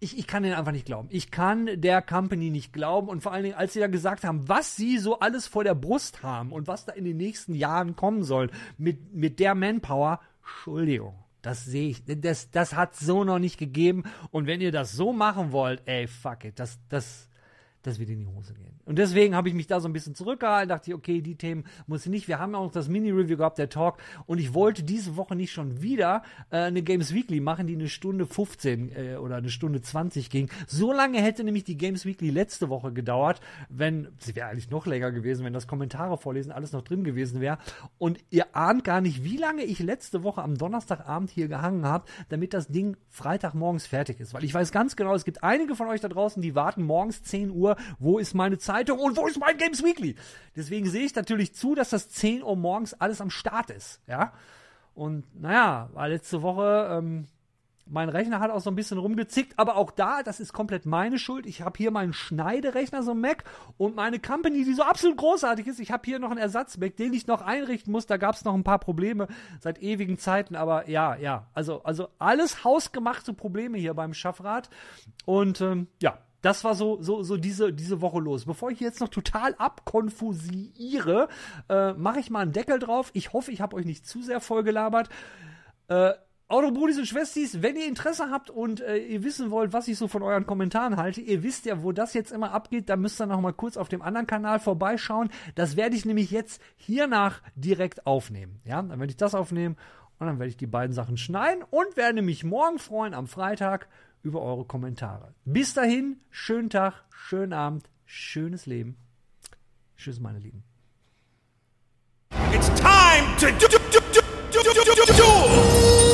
ich, ich kann den einfach nicht glauben. Ich kann der Company nicht glauben und vor allen Dingen, als sie dann gesagt haben, was sie so alles vor der Brust haben und was da in den nächsten Jahren kommen soll mit, mit der Manpower, Entschuldigung. Das sehe ich. Das, das hat so noch nicht gegeben. Und wenn ihr das so machen wollt, ey, fuck it. Das, das, das wird in die Hose gehen. Und deswegen habe ich mich da so ein bisschen zurückgehalten, dachte ich, okay, die Themen muss ich nicht. Wir haben ja auch noch das Mini-Review gehabt, der Talk. Und ich wollte diese Woche nicht schon wieder äh, eine Games Weekly machen, die eine Stunde 15 äh, oder eine Stunde 20 ging. So lange hätte nämlich die Games Weekly letzte Woche gedauert, wenn, sie wäre eigentlich noch länger gewesen, wenn das Kommentare vorlesen alles noch drin gewesen wäre. Und ihr ahnt gar nicht, wie lange ich letzte Woche am Donnerstagabend hier gehangen habe, damit das Ding Freitagmorgens fertig ist. Weil ich weiß ganz genau, es gibt einige von euch da draußen, die warten morgens 10 Uhr wo ist meine Zeitung und wo ist mein Games Weekly? Deswegen sehe ich natürlich zu, dass das 10 Uhr morgens alles am Start ist, ja. Und naja, war letzte Woche, ähm, mein Rechner hat auch so ein bisschen rumgezickt, aber auch da, das ist komplett meine Schuld. Ich habe hier meinen Schneiderechner, so ein Mac, und meine Company, die so absolut großartig ist. Ich habe hier noch einen Ersatz-Mac, den ich noch einrichten muss. Da gab es noch ein paar Probleme seit ewigen Zeiten, aber ja, ja, also also alles hausgemachte Probleme hier beim Schaffrad und ähm, ja, das war so, so, so diese, diese Woche los. Bevor ich jetzt noch total abkonfusiere, äh, mache ich mal einen Deckel drauf. Ich hoffe, ich habe euch nicht zu sehr vollgelabert. Äh, eure und Schwestis, wenn ihr Interesse habt und äh, ihr wissen wollt, was ich so von euren Kommentaren halte, ihr wisst ja, wo das jetzt immer abgeht, dann müsst ihr noch mal kurz auf dem anderen Kanal vorbeischauen. Das werde ich nämlich jetzt hiernach direkt aufnehmen. Ja, dann werde ich das aufnehmen und dann werde ich die beiden Sachen schneiden und werde mich morgen freuen am Freitag über eure Kommentare. Bis dahin, schönen Tag, schönen Abend, schönes Leben. Tschüss, meine Lieben. It's time to do, do, do, do, do, do, do.